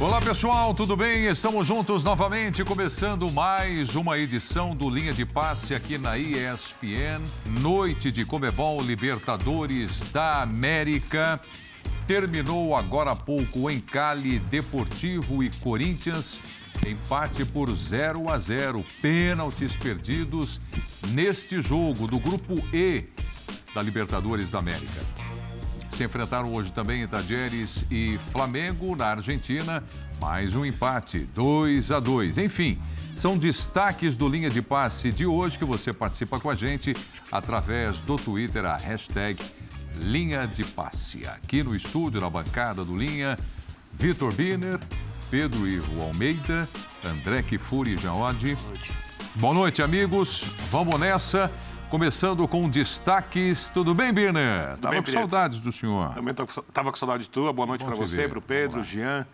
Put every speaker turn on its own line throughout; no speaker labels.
Olá pessoal, tudo bem? Estamos juntos novamente, começando mais uma edição do Linha de Passe aqui na ESPN. Noite de Comebol Libertadores da América. Terminou agora há pouco em Cali, Deportivo e Corinthians. Empate por 0 a 0. Pênaltis perdidos neste jogo do Grupo E da Libertadores da América. Se enfrentaram hoje também Tajeres e Flamengo na Argentina. Mais um empate, 2 a 2. Enfim, são destaques do Linha de Passe de hoje que você participa com a gente através do Twitter, a hashtag Linha de Passe. Aqui no estúdio, na bancada do Linha, Vitor Biner, Pedro Ivo Almeida, André Kifuri Jaode. Boa noite, amigos. Vamos nessa. Começando com destaques. Tudo bem, Birner? Tudo Tava bem, com saudades do senhor.
Também estava com saudade de tu. Boa noite para você, para o Pedro, Jean,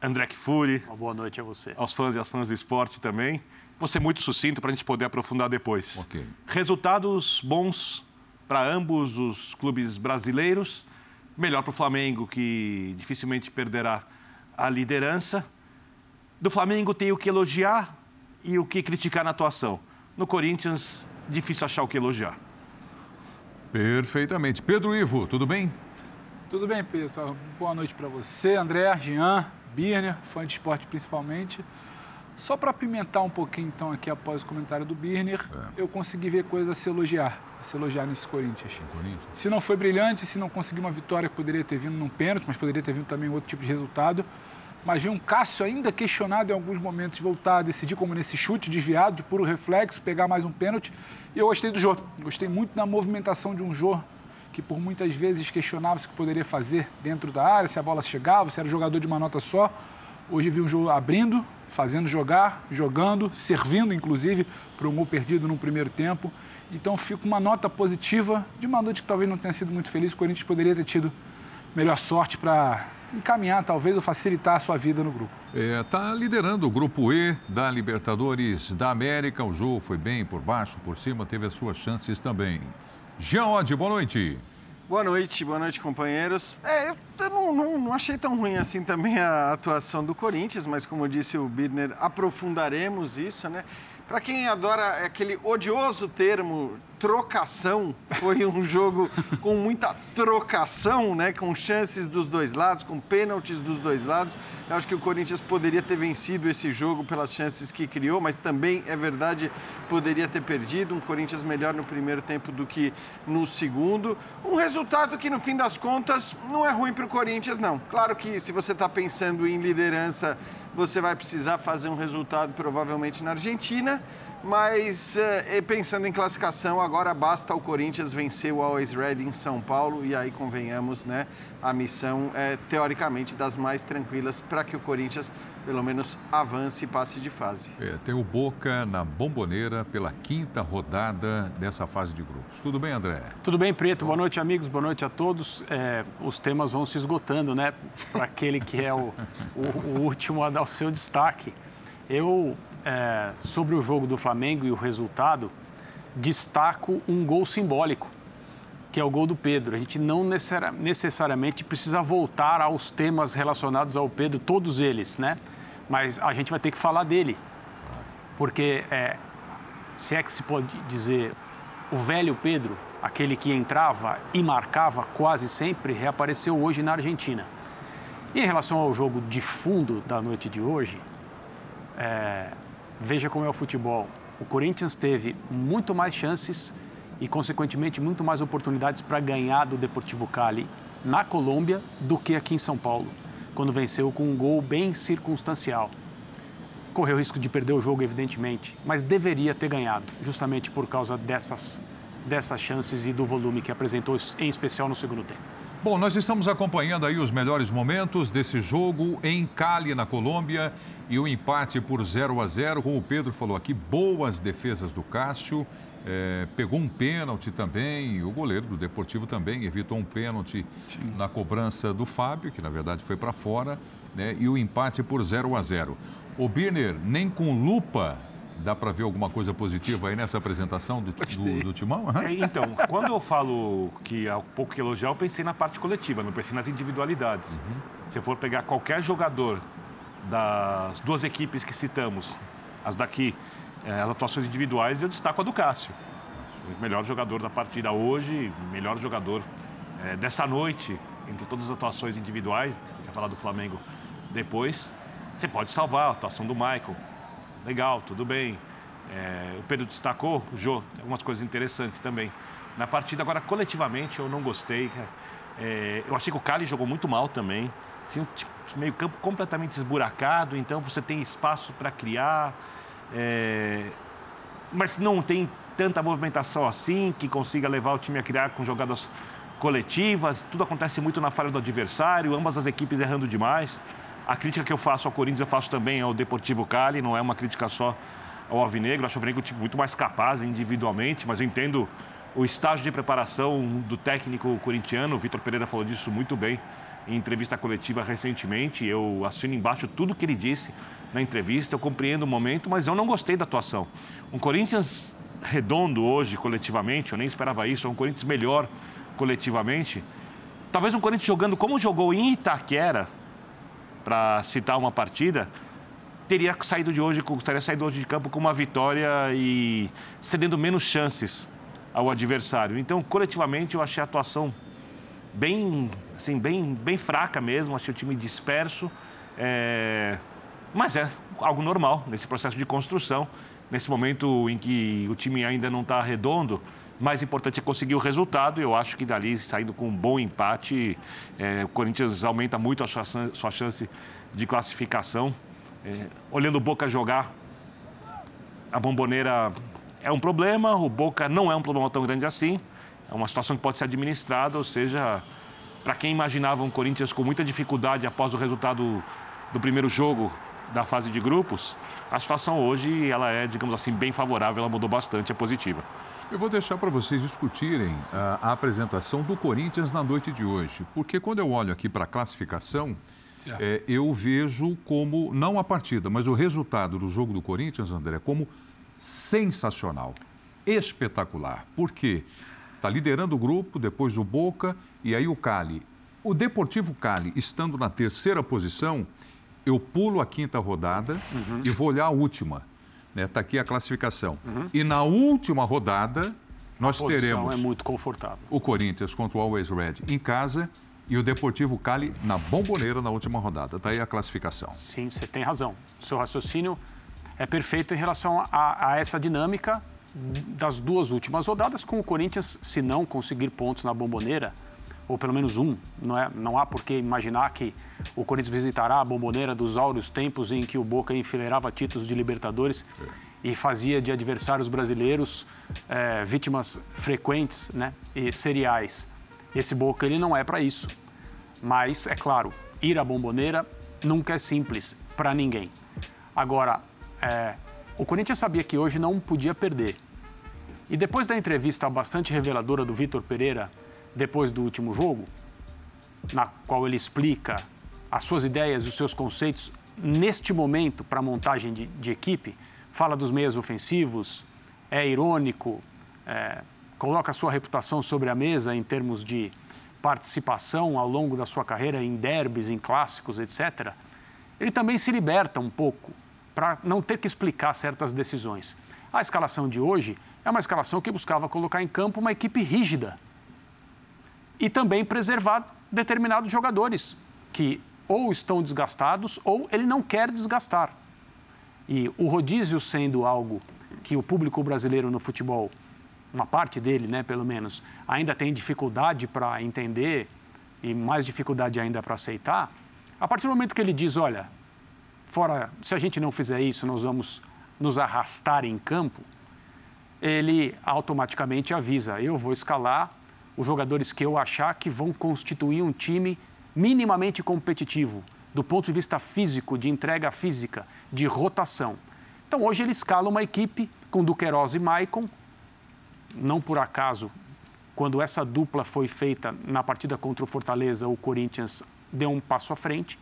André Kfouri.
Uma boa noite a você.
Aos fãs e às fãs do esporte também. Vou ser muito sucinto para a gente poder aprofundar depois. Okay. Resultados bons para ambos os clubes brasileiros. Melhor para o Flamengo, que dificilmente perderá a liderança. Do Flamengo tem o que elogiar e o que criticar na atuação. No Corinthians, difícil achar o que elogiar.
Perfeitamente. Pedro Ivo, tudo bem?
Tudo bem, Pedro. Boa noite para você, André, Jean, Birner, fã de esporte principalmente. Só para apimentar um pouquinho, então, aqui após o comentário do Birner, é. eu consegui ver coisas a se elogiar, a se elogiar nesse Corinthians. Corinthians. Se não foi brilhante, se não conseguiu uma vitória que poderia ter vindo num pênalti, mas poderia ter vindo também outro tipo de resultado, mas vi um Cássio ainda questionado em alguns momentos voltar a decidir, como nesse chute desviado, de puro reflexo, pegar mais um pênalti. E eu gostei do Jô. Gostei muito da movimentação de um Jô, que por muitas vezes questionava se que poderia fazer dentro da área, se a bola chegava, se era jogador de uma nota só. Hoje vi um Jô abrindo, fazendo jogar, jogando, servindo, inclusive, para um gol perdido no primeiro tempo. Então, fico uma nota positiva de uma noite que talvez não tenha sido muito feliz. O Corinthians poderia ter tido melhor sorte para encaminhar, talvez, ou facilitar a sua vida no grupo.
Está é, tá liderando o grupo E da Libertadores da América. O jogo foi bem por baixo, por cima, teve as suas chances também. Jean Oddi, boa noite.
Boa noite, boa noite, companheiros. É, eu não, não, não, achei tão ruim assim também a atuação do Corinthians, mas como disse o Birner, aprofundaremos isso, né? Para quem adora aquele odioso termo trocação, foi um jogo com muita trocação, né? Com chances dos dois lados, com pênaltis dos dois lados. Eu acho que o Corinthians poderia ter vencido esse jogo pelas chances que criou, mas também é verdade poderia ter perdido. Um Corinthians melhor no primeiro tempo do que no segundo. Um resultado que no fim das contas não é ruim para o Corinthians, não. Claro que se você está pensando em liderança você vai precisar fazer um resultado provavelmente na Argentina, mas eh, pensando em classificação, agora basta o Corinthians vencer o Always Red em São Paulo e aí convenhamos, né? A missão é teoricamente das mais tranquilas para que o Corinthians pelo menos avance e passe de fase.
É, tem o Boca na bomboneira pela quinta rodada dessa fase de grupos. Tudo bem, André?
Tudo bem, Preto. Boa noite, amigos. Boa noite a todos. É, os temas vão se esgotando, né? Para aquele que é o, o, o, último a dar o seu destaque. Eu, é, sobre o jogo do Flamengo e o resultado, destaco um gol simbólico que é o gol do Pedro. A gente não necessariamente precisa voltar aos temas relacionados ao Pedro, todos eles, né? Mas a gente vai ter que falar dele. Porque, é, se é que se pode dizer, o velho Pedro, aquele que entrava e marcava quase sempre, reapareceu hoje na Argentina. E em relação ao jogo de fundo da noite de hoje, é, veja como é o futebol. O Corinthians teve muito mais chances e, consequentemente, muito mais oportunidades para ganhar do Deportivo Cali na Colômbia do que aqui em São Paulo, quando venceu com um gol bem circunstancial. Correu risco de perder o jogo, evidentemente, mas deveria ter ganhado, justamente por causa dessas, dessas chances e do volume que apresentou, em especial no segundo tempo.
Bom, nós estamos acompanhando aí os melhores momentos desse jogo em Cali, na Colômbia, e o empate por 0 a 0, como o Pedro falou aqui, boas defesas do Cássio, é, pegou um pênalti também, o goleiro do Deportivo também evitou um pênalti Sim. na cobrança do Fábio, que na verdade foi para fora, né, e o empate por 0 a 0. O Birner, nem com lupa dá para ver alguma coisa positiva aí nessa apresentação do, do, do Timão?
É, então, quando eu falo que há pouco que elogiar, eu pensei na parte coletiva, não pensei nas individualidades. Uhum. Se eu for pegar qualquer jogador das duas equipes que citamos, as daqui, é, as atuações individuais, eu destaco a do Cássio. O melhor jogador da partida hoje, melhor jogador é, dessa noite, entre todas as atuações individuais, vai falar do Flamengo depois, você pode salvar a atuação do Michael. Legal, tudo bem. É, o Pedro destacou, o Jô, algumas coisas interessantes também. Na partida, agora, coletivamente, eu não gostei. É, eu achei que o Cali jogou muito mal também. Tinha um meio campo completamente esburacado, então você tem espaço para criar, é, mas não tem tanta movimentação assim que consiga levar o time a criar com jogadas coletivas. Tudo acontece muito na falha do adversário, ambas as equipes errando demais. A crítica que eu faço ao Corinthians eu faço também ao Deportivo Cali, não é uma crítica só ao Alvinegro. Acho o Alvinegro um time muito mais capaz individualmente, mas eu entendo o estágio de preparação do técnico corintiano. O Vitor Pereira falou disso muito bem em entrevista coletiva recentemente. Eu assino embaixo tudo que ele disse na entrevista. Eu compreendo o momento, mas eu não gostei da atuação. Um Corinthians redondo hoje, coletivamente, eu nem esperava isso. Um Corinthians melhor coletivamente. Talvez um Corinthians jogando como jogou em Itaquera, para citar uma partida, teria saído de hoje, teria saído hoje de campo com uma vitória e cedendo menos chances ao adversário. Então, coletivamente, eu achei a atuação bem, assim, bem, bem fraca mesmo, achei o time disperso. É... Mas é algo normal nesse processo de construção. Nesse momento em que o time ainda não está redondo, mais importante é conseguir o resultado. Eu acho que dali, saindo com um bom empate, é, o Corinthians aumenta muito a sua, sua chance de classificação. É, olhando o Boca jogar, a bomboneira é um problema, o Boca não é um problema tão grande assim. É uma situação que pode ser administrada, ou seja, para quem imaginava um Corinthians com muita dificuldade após o resultado do primeiro jogo da fase de grupos, a situação hoje ela é, digamos assim, bem favorável, ela mudou bastante, é positiva.
Eu vou deixar para vocês discutirem a, a, apresentação do Corinthians na noite de hoje, porque quando eu olho aqui para a classificação, é, eu vejo como, não a partida, mas o resultado do jogo do Corinthians, André, como sensacional, espetacular. Por quê? Está liderando o grupo, depois o Boca e aí o Cali. O Deportivo Cali, estando na terceira posição, eu pulo a quinta rodada uhum. e vou olhar a última. Está né? Tá aqui a classificação. Uhum. E na última rodada, nós teremos.
é muito confortável.
O Corinthians contra o Always Red em casa e o Deportivo Cali na bomboneira na última rodada. Está aí a classificação.
Sim, você tem razão. Seu raciocínio é perfeito em relação a, a essa dinâmica das duas últimas rodadas, com o Corinthians, se não conseguir pontos na bomboneira, ou pelo menos um. Não, é, não há por que imaginar que o Corinthians visitará a bomboneira dos áureos tempos em que o Boca enfileirava títulos de Libertadores e fazia de adversários brasileiros é, vítimas frequentes né, e seriais. Esse Boca ele não é para isso. Mas, é claro, ir à bomboneira nunca é simples para ninguém. Agora, é, o Corinthians sabia que hoje não podia perder. E depois da entrevista bastante reveladora do Vitor Pereira depois do último jogo, na qual ele explica as suas ideias os seus conceitos neste momento para a montagem de, de, equipe, fala dos meios ofensivos, é irônico, é, coloca a sua reputação sobre a mesa em termos de participação ao longo da sua carreira em derbys, em clássicos, etc. Ele também se liberta um pouco para não ter que explicar certas decisões. A escalação de hoje é uma escalação que buscava colocar em campo uma equipe rígida, e também preservar determinados jogadores que ou estão desgastados ou ele não quer desgastar. E o rodízio sendo algo que o público brasileiro no futebol, uma parte dele, né, pelo menos, ainda tem dificuldade para entender e mais dificuldade ainda para aceitar, a partir do momento que ele diz, olha, fora, se a gente não fizer isso, nós vamos nos arrastar em campo, ele automaticamente avisa, eu vou escalar os jogadores que eu achar que vão constituir um time minimamente competitivo, do ponto de vista físico, de entrega física, de rotação. Então hoje ele escala uma equipe com Duqueiroz e Maicon. Não por acaso, quando essa dupla foi feita na partida contra o Fortaleza, o Corinthians deu um passo à frente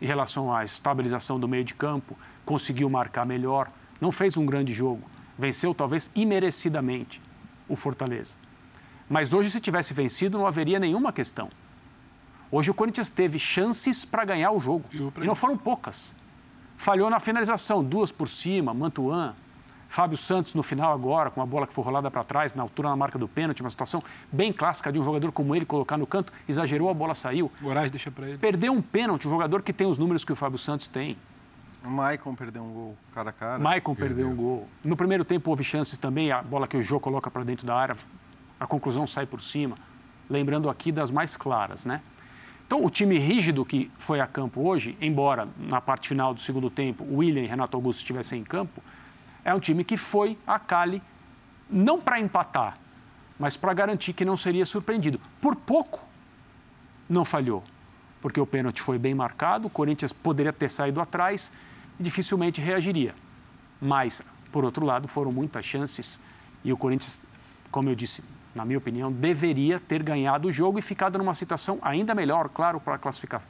em relação à estabilização do meio de campo, conseguiu marcar melhor, não fez um grande jogo, venceu talvez imerecidamente o Fortaleza. Mas hoje, se tivesse vencido, não haveria nenhuma questão. Hoje o Corinthians teve chances para ganhar o jogo. E não foram poucas. Falhou na finalização, duas por cima, Mantuan, Fábio Santos no final agora, com a bola que foi rolada para trás, na altura na marca do pênalti, uma situação bem clássica de um jogador como ele colocar no canto, exagerou, a bola saiu.
Moraes deixa para ele.
Perdeu um pênalti, um jogador que tem os números que o Fábio Santos tem.
O Maicon perdeu um gol cara a cara.
Maicon perdeu um gol. No primeiro tempo houve chances também, a bola que o Jô coloca para dentro da área, a conclusão sai por cima. Lembrando aqui das mais claras, né? Então, o time rígido que foi a campo hoje, embora na parte final do segundo tempo o William e Renato Augusto estivessem em campo, é um time que foi a Cali não para empatar, mas para garantir que não seria surpreendido. Por pouco não falhou, porque o pênalti foi bem marcado, o Corinthians poderia ter saído atrás e dificilmente reagiria. Mas, por outro lado, foram muitas chances e o Corinthians, como eu disse, na minha opinião, deveria ter ganhado o jogo e ficado numa situação ainda melhor, claro, para classificar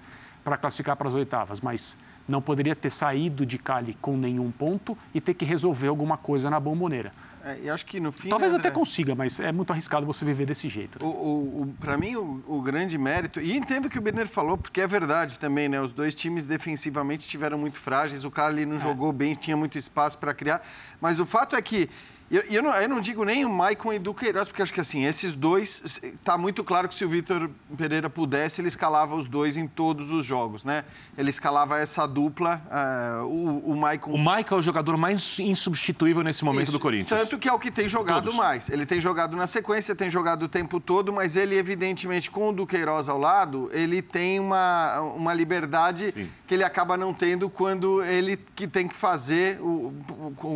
para classificar para as oitavas, mas não poderia ter saído de Cali com nenhum ponto e ter que resolver alguma coisa na bomboneira.
É, e acho que no fim.
Talvez André, até consiga, mas é muito arriscado você viver desse jeito.
O, o, o Para mim, o, o, grande mérito, e entendo o que o Berner falou, porque é verdade também, né? Os dois times defensivamente tiveram muito frágeis, o Cali não é. jogou bem, tinha muito espaço para criar, mas o fato é que eu, eu, não, eu não digo nem o Maicon e do Queiroz, porque acho que assim, esses dois, está muito claro que se o Vitor Pereira pudesse, ele escalava os dois em todos os jogos, né? Ele escalava essa dupla, uh, o, o Maicon...
O Maicon é o jogador mais insubstituível nesse momento Isso, do Corinthians.
Tanto que é o que tem jogado todos. mais. Ele tem jogado na sequência, tem jogado o tempo todo, mas ele, evidentemente, com o do Queiroz ao lado, ele tem uma, uma liberdade Sim. que ele acaba não tendo quando ele que tem que fazer, o,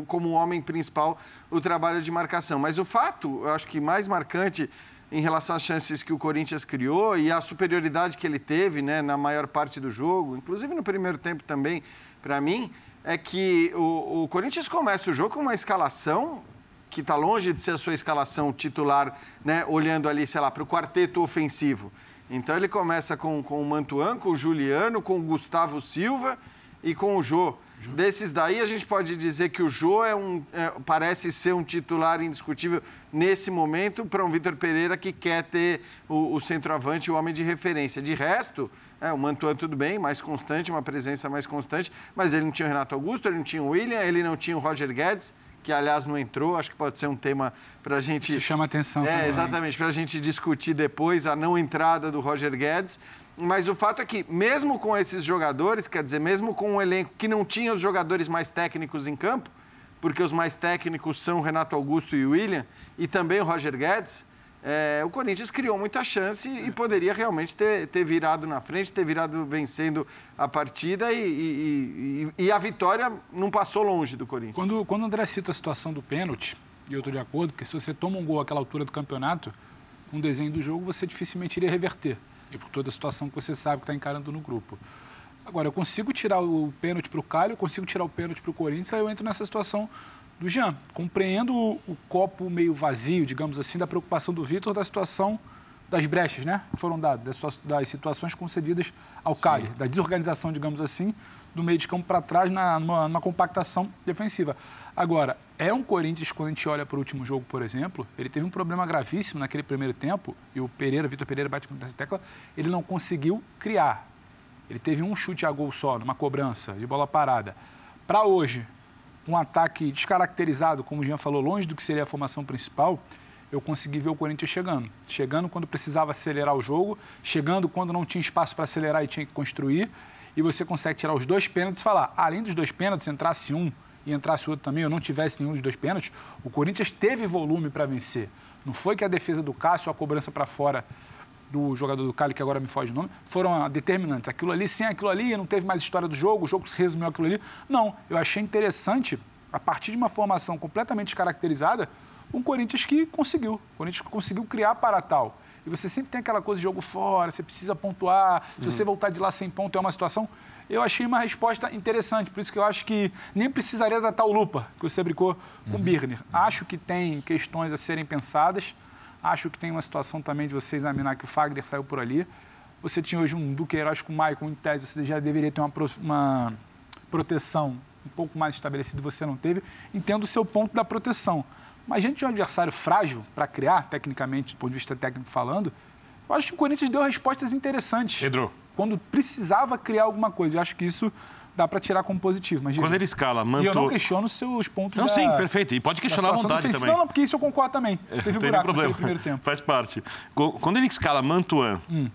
como homem principal, o trabalho de marcação. Mas o fato, eu acho que mais marcante em relação às chances que o Corinthians criou e a superioridade que ele teve né, na maior parte do jogo, inclusive no primeiro tempo também, para mim, é que o, o, Corinthians começa o jogo com uma escalação que está longe de ser a sua escalação titular, né, olhando ali, sei lá, para o quarteto ofensivo. Então ele começa com, com o Mantuan, com o Juliano, com o Gustavo Silva e com o Jô. Desses daí, a gente pode dizer que o Jô é um, é, parece ser um titular indiscutível nesse momento para um Vitor Pereira que quer ter o, o centroavante, o homem de referência. De resto, é, o Mantuan tudo bem, mais constante, uma presença mais constante, mas ele não tinha o Renato Augusto, ele não tinha o William, ele não tinha o Roger Guedes, que aliás não entrou, acho que pode ser um tema para a gente...
Isso chama atenção
É,
também.
exatamente, para a gente discutir depois a não entrada do Roger Guedes. Mas o fato é que, mesmo com esses jogadores, quer dizer, mesmo com um elenco que não tinha os jogadores mais técnicos em campo, porque os mais técnicos são Renato Augusto e William, e também o Roger Guedes, é, o Corinthians criou muita chance e poderia realmente ter, ter virado na frente, ter virado vencendo a partida e, e, e, e, a vitória não passou longe do Corinthians.
Quando, quando o André cita a situação do pênalti, e eu estou de acordo, porque se você toma um gol àquela altura do campeonato, um desenho do jogo, você dificilmente iria reverter e por toda a situação que você sabe que está encarando no grupo. Agora, eu consigo tirar o pênalti para o Calho, eu consigo tirar o pênalti para o Corinthians, aí eu entro nessa situação do Jean. Compreendo o, o copo meio vazio, digamos assim, da preocupação do Vitor da situação das brechas né, que foram dadas, das, das situações concedidas ao Cali, da desorganização, digamos assim, do meio de campo para trás na, numa, numa, compactação defensiva. Agora, é um Corinthians, quando a gente olha para o último jogo, por exemplo, ele teve um problema gravíssimo naquele primeiro tempo, e o Pereira, Vitor Pereira bate nessa tecla, ele não conseguiu criar. Ele teve um chute a gol só, numa cobrança de bola parada. Para hoje, um ataque descaracterizado, como o Jean falou, longe do que seria a formação principal, eu consegui ver o Corinthians chegando. Chegando quando precisava acelerar o jogo, chegando quando não tinha espaço para acelerar e tinha que construir. E você consegue tirar os dois pênaltis e falar, além dos dois pênaltis, entrasse um e entrasse outro também, ou não tivesse nenhum dos dois pênaltis, o Corinthians teve volume para vencer. Não foi que a defesa do Cássio, a cobrança para fora do jogador do Cali, que agora me foge o nome, foram determinantes. Aquilo ali, sem aquilo ali, não teve mais história do jogo, o jogo se resumiu aquilo ali. Não, eu achei interessante, a partir de uma formação completamente descaracterizada, um Corinthians que conseguiu. O Corinthians conseguiu criar para tal. E você sempre tem aquela coisa de jogo fora, você precisa pontuar. Se você uhum. voltar de lá sem ponto, é uma situação. Eu achei uma resposta interessante, por isso que eu acho que nem precisaria da tal lupa que você brincou com o uhum. Birner. Acho que tem questões a serem pensadas. Acho que tem uma situação também de você examinar que o Fagner saiu por ali. Você tinha hoje um Duqueiroz com o Maicon em tese, você já deveria ter uma, uma proteção um pouco mais estabelecida, você não teve. Entendo o seu ponto da proteção. Mas gente de um adversário frágil para criar, tecnicamente, do ponto de vista técnico falando, eu acho que o Corinthians deu respostas interessantes.
Pedro.
Quando precisava criar alguma coisa. Eu acho que isso dá para tirar como positivo. Mas,
Quando ele escala, manto...
E eu não questiono seus pontos
Não,
da,
sim, perfeito. E pode questionar à vontade também.
Não, não, porque isso eu concordo também. Teve
não
um
tem
buraco
problema.
primeiro tempo.
Faz parte. Quando ele escala Mantuan, hum.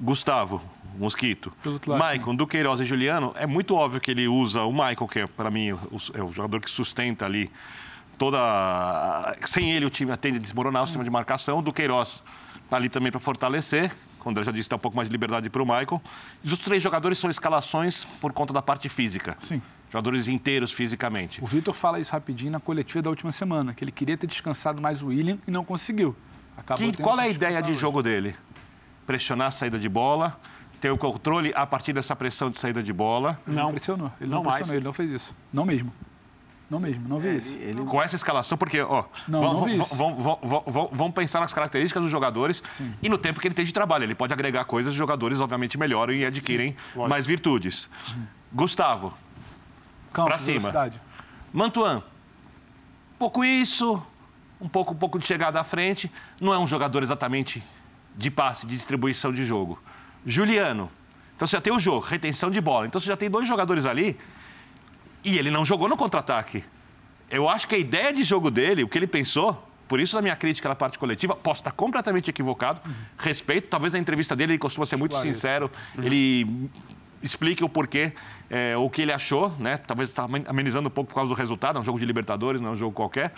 Gustavo, Mosquito, Maicon, Duqueiroz e Juliano, é muito óbvio que ele usa o Maicon, que é, para mim, o, é o jogador que sustenta ali toda. Sem ele, o time tende a desmoronar o sistema de marcação. O Duqueiroz tá ali também para fortalecer. O André já disse, dá um pouco mais de liberdade para o Maicon. E os três jogadores são escalações por conta da parte física.
Sim.
Jogadores inteiros fisicamente.
O Vitor fala isso rapidinho na coletiva da última semana, que ele queria ter descansado mais o William e não conseguiu.
Que, qual é a ideia de jogo dele? Pressionar a saída de bola, ter o controle a partir dessa pressão de saída de bola.
Não, não pressionou. Ele não, não pressionou, mais. ele não fez isso. Não mesmo. Não mesmo, não vi é, isso. Ele...
Com essa escalação, porque, ó,
não, vamos, não vi
pensar nas características dos jogadores Sim. e no tempo que ele tem de trabalho. Ele pode agregar coisas, os jogadores, obviamente, melhoram e adquirem Sim, mais virtudes. Uhum. Gustavo, para cima. Velocidade. Mantuan, pouco isso, um pouco, um pouco de chegada à frente. Não é um jogador exatamente de passe, de distribuição de jogo. Juliano. Então você já tem o jogo, retenção de bola. Então você já tem dois jogadores ali e ele não jogou no contra-ataque. Eu acho que a ideia de jogo dele, o que ele pensou, por isso a minha crítica na parte coletiva, posso estar completamente equivocado. Uhum. Respeito, talvez na entrevista dele ele costuma ser muito sincero. Uhum. Ele explique o porquê, é, o que ele achou, né? Talvez está amenizando um pouco por causa do resultado, é um jogo de Libertadores, não é um jogo qualquer.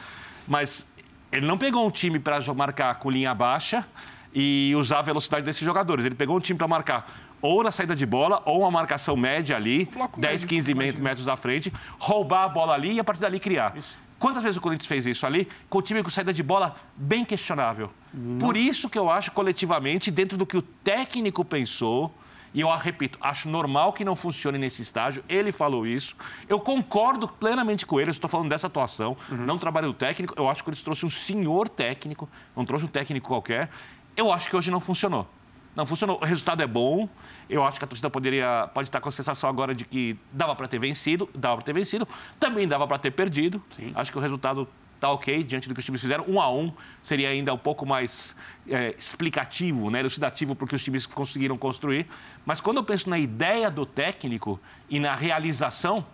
Mas ele não pegou um time para marcar com linha baixa e usar a velocidade desses jogadores. Ele pegou um time para marcar ou na saída de bola, ou uma marcação média ali, 10, 15 imagina. metros à frente, roubar a bola ali e a partir dali criar. Isso. Quantas vezes o Corinthians fez isso ali? Com o time com saída de bola bem questionável. Não. Por isso que eu acho, coletivamente, dentro do que o técnico pensou, e eu repito, acho normal que não funcione nesse estágio. Ele falou isso. Eu concordo plenamente com ele. Eu estou falando dessa atuação. Uhum. Não trabalho do técnico. Eu acho que eles trouxe um senhor técnico, não trouxe um técnico qualquer. Eu acho que hoje não funcionou. Não funcionou. O resultado é bom. Eu acho que a torcida poderia, pode estar com a sensação agora de que dava para ter vencido, dava para ter vencido, também dava para ter perdido. Sim. Acho que o resultado está ok diante do que os times fizeram. Um a um seria ainda um pouco mais é, explicativo, né, elucidativo para o que os times conseguiram construir. Mas quando eu penso na ideia do técnico e na realização,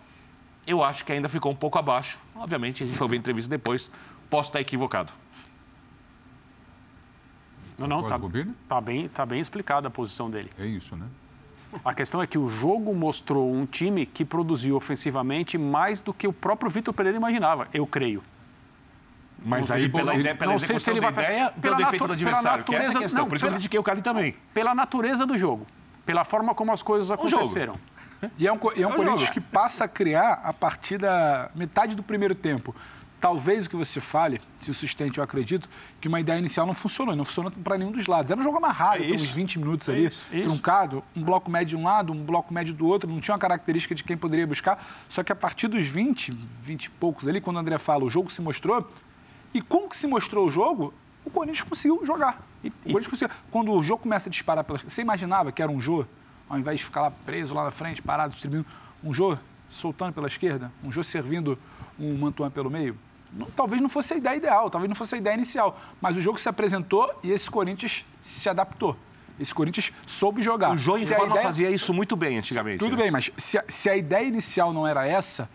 eu acho que ainda ficou um pouco abaixo. Obviamente, a gente foi ver a entrevista depois, posso estar equivocado.
Não, não, tá, tá, bem, tá bem explicada a posição dele.
É isso, né?
A questão é que o jogo mostrou um time que produziu ofensivamente mais do que o próprio Vitor Pereira imaginava, eu creio.
Mas aí, pela, ideia, pela não sei se ele vai ideia, pelo defeito do adversário, que é essa a questão. Não, Por isso pela, eu critiquei o Cali também.
Pela natureza do jogo, pela forma como as coisas aconteceram.
E é um, e é um é Corinthians que passa a criar a partir da metade do primeiro tempo talvez o que você fale se sustente, eu acredito, que uma ideia inicial não funcionou, não funcionou para nenhum dos lados. Era um jogo amarrado, é uns 20 minutos é ali, isso, truncado, um bloco médio de um lado, um bloco médio do outro, não tinha uma característica de quem poderia buscar. Só que a partir dos 20, 20 e poucos ali, quando o André fala, o jogo se mostrou, e como que se mostrou o jogo, o Corinthians conseguiu jogar. E, o Corinthians conseguiu. Quando o jogo começa a disparar pelas. Você imaginava que era um jogo, ao invés de ficar lá preso lá na frente, parado, distribuindo, um jogo soltando pela esquerda, um jogo servindo um Mantuan pelo meio? Não, talvez não fosse a ideia ideal, talvez não fosse a ideia inicial. Mas o jogo se apresentou e esse Corinthians se adaptou. Esse Corinthians soube jogar.
O João Informa ideia... fazia isso muito bem antigamente.
Tudo né? bem, mas se a, se a ideia inicial não era essa,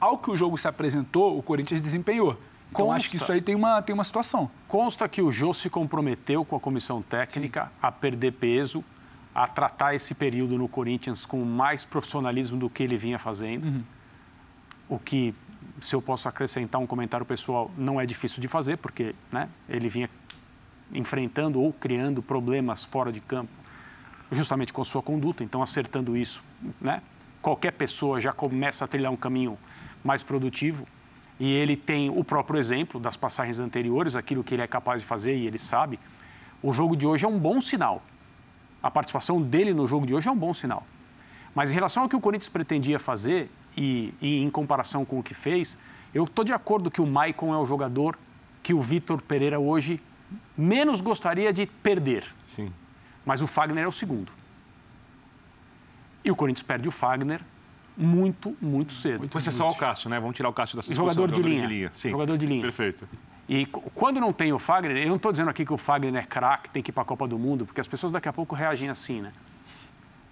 ao que o jogo se apresentou, o Corinthians desempenhou. Então, Consta, acho que isso aí tem uma, tem uma situação.
Consta que o Jô se comprometeu com a comissão técnica Sim. a perder peso, a tratar esse período no Corinthians com mais profissionalismo do que ele vinha fazendo. Uhum. O que se eu posso acrescentar um comentário pessoal, não é difícil de fazer, porque né, ele vinha enfrentando ou criando problemas fora de campo, justamente com sua conduta. Então, acertando isso, né, qualquer pessoa já começa a trilhar um caminho mais produtivo. E ele tem o próprio exemplo das passagens anteriores, aquilo que ele é capaz de fazer e ele sabe. O jogo de hoje é um bom sinal. A participação dele no jogo de hoje é um bom sinal. Mas em relação ao que o Corinthians pretendia fazer, e, e em comparação com o que fez, eu estou de acordo que o Maicon é o jogador que o Vitor Pereira hoje menos gostaria de perder.
Sim.
Mas o Fagner é o segundo. E o Corinthians perde o Fagner muito, muito cedo.
Muito, Vai só o Cássio, né? Vamos tirar o Cássio dessa
discussão. Jogador de linha.
De linha. Sim.
Jogador de linha.
Perfeito.
E quando não tem o Fagner, eu não estou dizendo aqui que o Fagner é craque, tem que ir para a Copa do Mundo, porque as pessoas daqui a pouco reagem assim, né?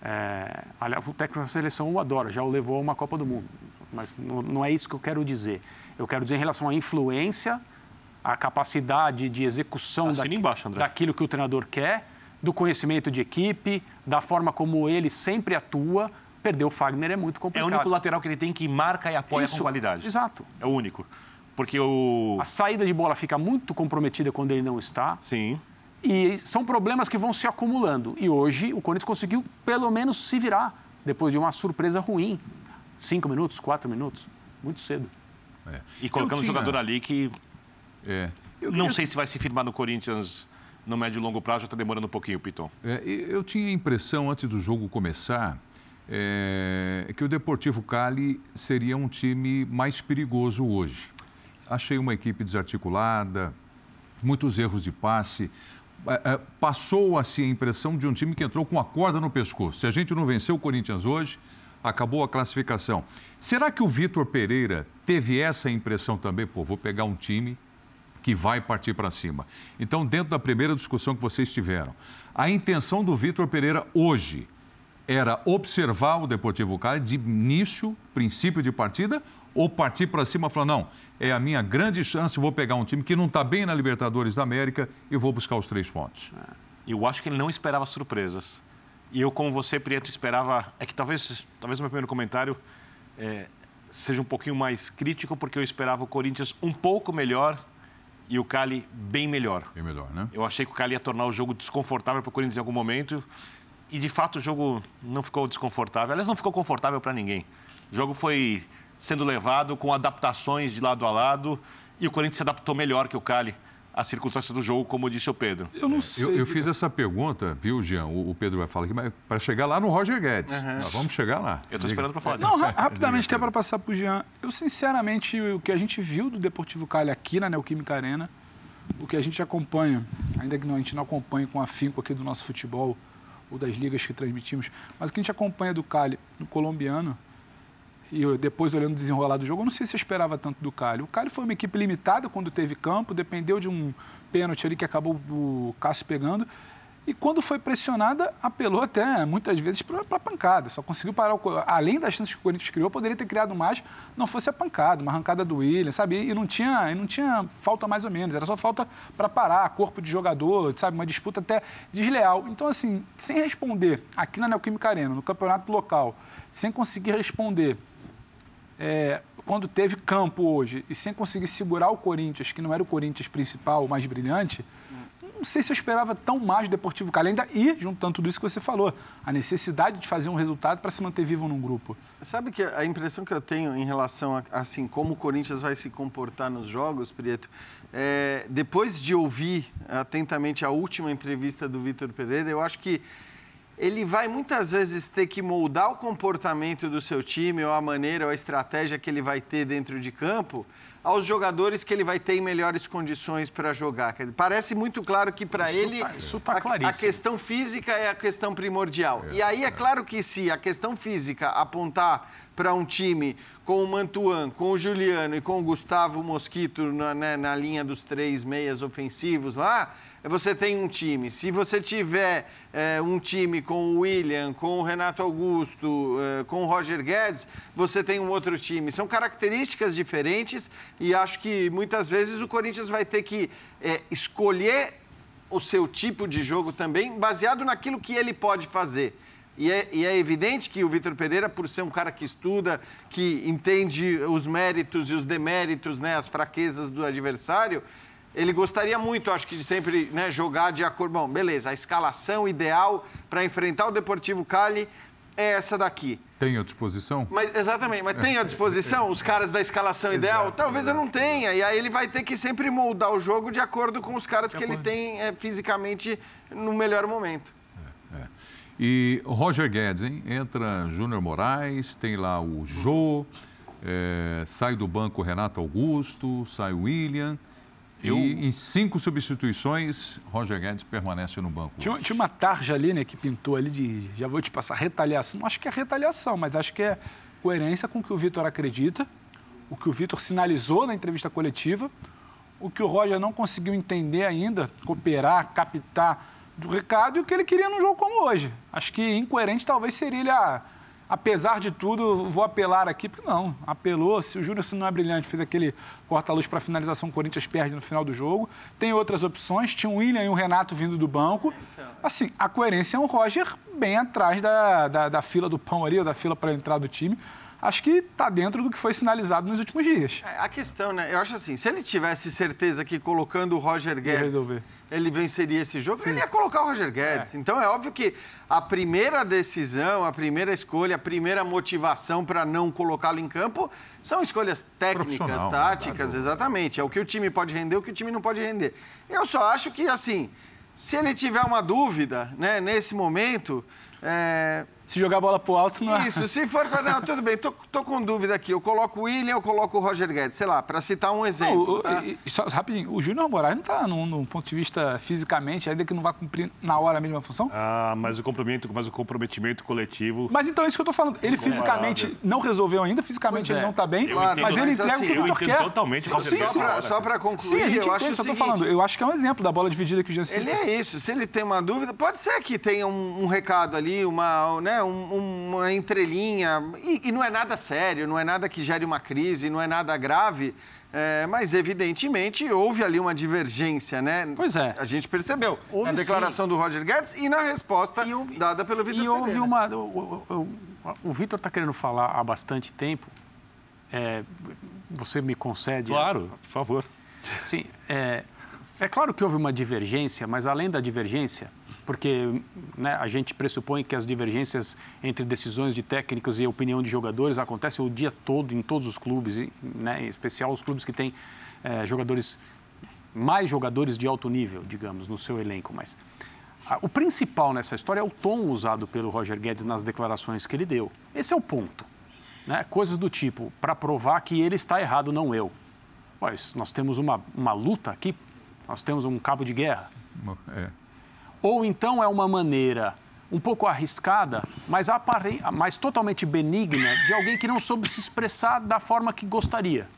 É, o técnico da seleção o adora, já o levou a uma Copa do Mundo. Mas não, não é isso que eu quero dizer. Eu quero dizer em relação à influência, à capacidade de execução
embaixo,
daquilo que o treinador quer, do conhecimento de equipe, da forma como ele sempre atua. Perder o Fagner é muito complicado.
É o único lateral que ele tem que marca e apoia
isso,
com qualidade.
Exato.
É o único. Porque o.
A saída de bola fica muito comprometida quando ele não está.
Sim.
E são problemas que vão se acumulando. E hoje o Corinthians conseguiu pelo menos se virar depois de uma surpresa ruim. Cinco minutos, quatro minutos, muito cedo.
É. E colocando um jogador ali que. É. Eu não sei se vai se firmar no Corinthians no médio e longo prazo, já está demorando um pouquinho, Piton.
É, eu tinha a impressão, antes do jogo começar, é, que o Deportivo Cali seria um time mais perigoso hoje. Achei uma equipe desarticulada, muitos erros de passe. É, é, passou-se a impressão de um time que entrou com a corda no pescoço. Se a gente não venceu o Corinthians hoje, acabou a classificação. Será que o Vitor Pereira teve essa impressão também? Pô, vou pegar um time que vai partir para cima. Então, dentro da primeira discussão que vocês tiveram, a intenção do Vitor Pereira hoje era observar o Deportivo Cali de início, princípio de partida, ou partir para cima e falar, não, é a minha grande chance, vou pegar um time que não está bem na Libertadores da América e vou buscar os três pontos.
Eu acho que ele não esperava surpresas. E eu, como você, Prieto, esperava... É que talvez, talvez o meu primeiro comentário é, seja um pouquinho mais crítico, porque eu esperava o Corinthians um pouco melhor e o Cali bem melhor.
Bem melhor, né?
Eu achei que o Cali ia tornar o jogo desconfortável para o Corinthians em algum momento. E, de fato, o jogo não ficou desconfortável. Aliás, não ficou confortável para ninguém. O jogo foi sendo levado com adaptações de lado a lado e o Corinthians se adaptou melhor que o Cali às circunstâncias do jogo, como disse o Pedro.
Eu não sei. Eu, eu fiz essa pergunta, viu, Jean? O, o Pedro vai falar aqui, mas para chegar lá no Roger Guedes. Uhum. Nós vamos chegar lá.
Eu estou esperando para falar
Não, rapidamente, que é para passar para o Jean. Eu, sinceramente, o que a gente viu do Deportivo Cali aqui na Neoquímica Arena, o que a gente acompanha, ainda que não, a gente não acompanhe com afinco aqui do nosso futebol ou das ligas que transmitimos, mas o que a gente acompanha do Cali no colombiano, e depois olhando o desenrolar do jogo, eu não sei se esperava tanto do Cali. O Cali foi uma equipe limitada quando teve campo, dependeu de um pênalti ali que acabou o Cássio pegando. E quando foi pressionada, apelou até muitas vezes para a pancada. Só conseguiu parar o. Além das chances que o Corinthians criou, poderia ter criado mais, não fosse a pancada, uma arrancada do William, sabe? E não tinha, e não tinha falta mais ou menos, era só falta para parar, corpo de jogador, sabe? Uma disputa até desleal. Então, assim, sem responder aqui na Neoquímica Arena, no campeonato local, sem conseguir responder é, quando teve campo hoje e sem conseguir segurar o Corinthians, que não era o Corinthians principal, o mais brilhante, não sei se eu esperava tão mais do Deportivo Cali ainda e, juntando tudo isso que você falou, a necessidade de fazer um resultado para se manter vivo num grupo.
Sabe que a impressão que eu tenho em relação a assim como o Corinthians vai se comportar nos jogos, Prieto, é, depois de ouvir atentamente a última entrevista do Vitor Pereira, eu acho que ele vai muitas vezes ter que moldar o comportamento do seu time, ou a maneira, ou a estratégia que ele vai ter dentro de campo, aos jogadores que ele vai ter em melhores condições para jogar. Parece muito claro que para ele
tá, tá
a, a, questão física é a questão primordial. É, e aí é, é claro que se a questão física apontar para um time com o Mantuan, com o Juliano e com o Gustavo Mosquito na, né, na linha dos três meias ofensivos lá, você tem um time. Se você tiver é, um time com o William, com o Renato Augusto, é, com o Roger Guedes, você tem um outro time. São características diferentes e acho que muitas vezes o Corinthians vai ter que é, escolher o seu tipo de jogo também, baseado naquilo que ele pode fazer. E é, e é, evidente que o Vitor Pereira, por ser um cara que estuda, que entende os méritos e os deméritos, né, as fraquezas do adversário, ele gostaria muito, acho que, de sempre né, jogar de acordo. Bom, beleza, a escalação ideal para enfrentar o Deportivo Cali é essa daqui.
Tem à disposição?
Mas, exatamente, mas tem à disposição os caras da escalação ideal? Exato, Talvez exato. eu não tenha. E aí ele vai ter que sempre moldar o jogo de acordo com os caras que ele tem é, fisicamente no melhor momento. É,
é. E Roger Guedes, hein? Entra Júnior Moraes, tem lá o Jô, é, sai do banco Renato Augusto, sai o William. Eu... E em cinco substituições, Roger Guedes permanece no banco.
Tinha, tinha, uma tarja ali, né, que pintou ali de, já vou te passar, retaliação. Não acho que é retaliação, mas acho que é coerência com o que o Vitor acredita, o que o Vitor sinalizou na entrevista coletiva, o que o Roger não conseguiu entender ainda, cooperar, captar do recado e o que ele queria num jogo como hoje. Acho que incoerente talvez seria ele, ah, apesar de tudo, vou apelar aqui. Não, apelou. Se o Júnior se não é brilhante, fez aquele corta-luz para finalização, o Corinthians perde no final do jogo. Tem outras opções, tinha o William e o Renato vindo do banco. Assim, a coerência é um Roger bem atrás da, da, da fila do pão ali, ou da fila para entrar do time acho que está dentro do que foi sinalizado nos últimos dias.
É, a questão, né? Eu acho assim, se ele tivesse certeza que colocando o Roger Guedes ele venceria esse jogo, Sim. ele ia colocar o Roger Guedes. É. Então é óbvio que a primeira decisão, a primeira escolha, a primeira motivação para não colocá-lo em campo são escolhas técnicas, táticas, né? exatamente. É o que o time pode render, o que o time não pode render. Eu só acho que, assim, se ele tiver uma dúvida, né, nesse momento,
é, se jogar a bola pro alto, não
é. Isso, se for. Não, tudo bem, tô, tô com dúvida aqui. Eu coloco o William, eu coloco o Roger Guedes, sei lá, para citar um exemplo. Não, o,
tá? e, só, rapidinho, o Júnior Moraes não está num, num, ponto de vista fisicamente, ainda que não vá cumprir na hora a mesma função?
Ah, mas o comprometimento, mas o comprometimento coletivo.
Mas então é isso que eu tô falando. Ele fisicamente não resolveu ainda, fisicamente ele é. não está bem, claro, mas ele entrega assim, o que o Vitor quer.
Totalmente
sim, sim, só para concluir,
sim, a gente
eu
entende,
acho
só tô falando. Eu acho que é um exemplo da bola dividida que o Jesse.
Ele é isso. Se ele tem uma dúvida, pode ser que tenha um, um recado ali, uma, né, um, uma entrelinha, e, e, não é nada sério, não é nada que gere uma crise, não é nada grave, é, mas evidentemente houve ali uma divergência, né?
Pois é.
A gente percebeu houve, na declaração sim. do Roger Guedes e na resposta houve, dada pelo Vitor
E houve uma... O, o, o, o Vitor está querendo falar há bastante tempo, é, você me concede...
Claro, por favor.
Sim, é, é claro que houve uma divergência, mas além da divergência, porque né, a gente pressupõe que as divergências entre decisões de técnicos e opinião de jogadores acontecem o dia todo em todos os clubes, né, em especial os clubes que têm é, jogadores, mais jogadores de alto nível, digamos, no seu elenco. Mas a, o principal nessa história é o tom usado pelo Roger Guedes nas declarações que ele deu. Esse é o ponto. Né? Coisas do tipo, para provar que ele está errado, não eu. Pois, nós temos uma, uma luta aqui, nós temos um cabo de guerra. É. Ou então é uma maneira um pouco arriscada, mas, apare... mas totalmente benigna, de alguém que não soube se expressar da forma que gostaria.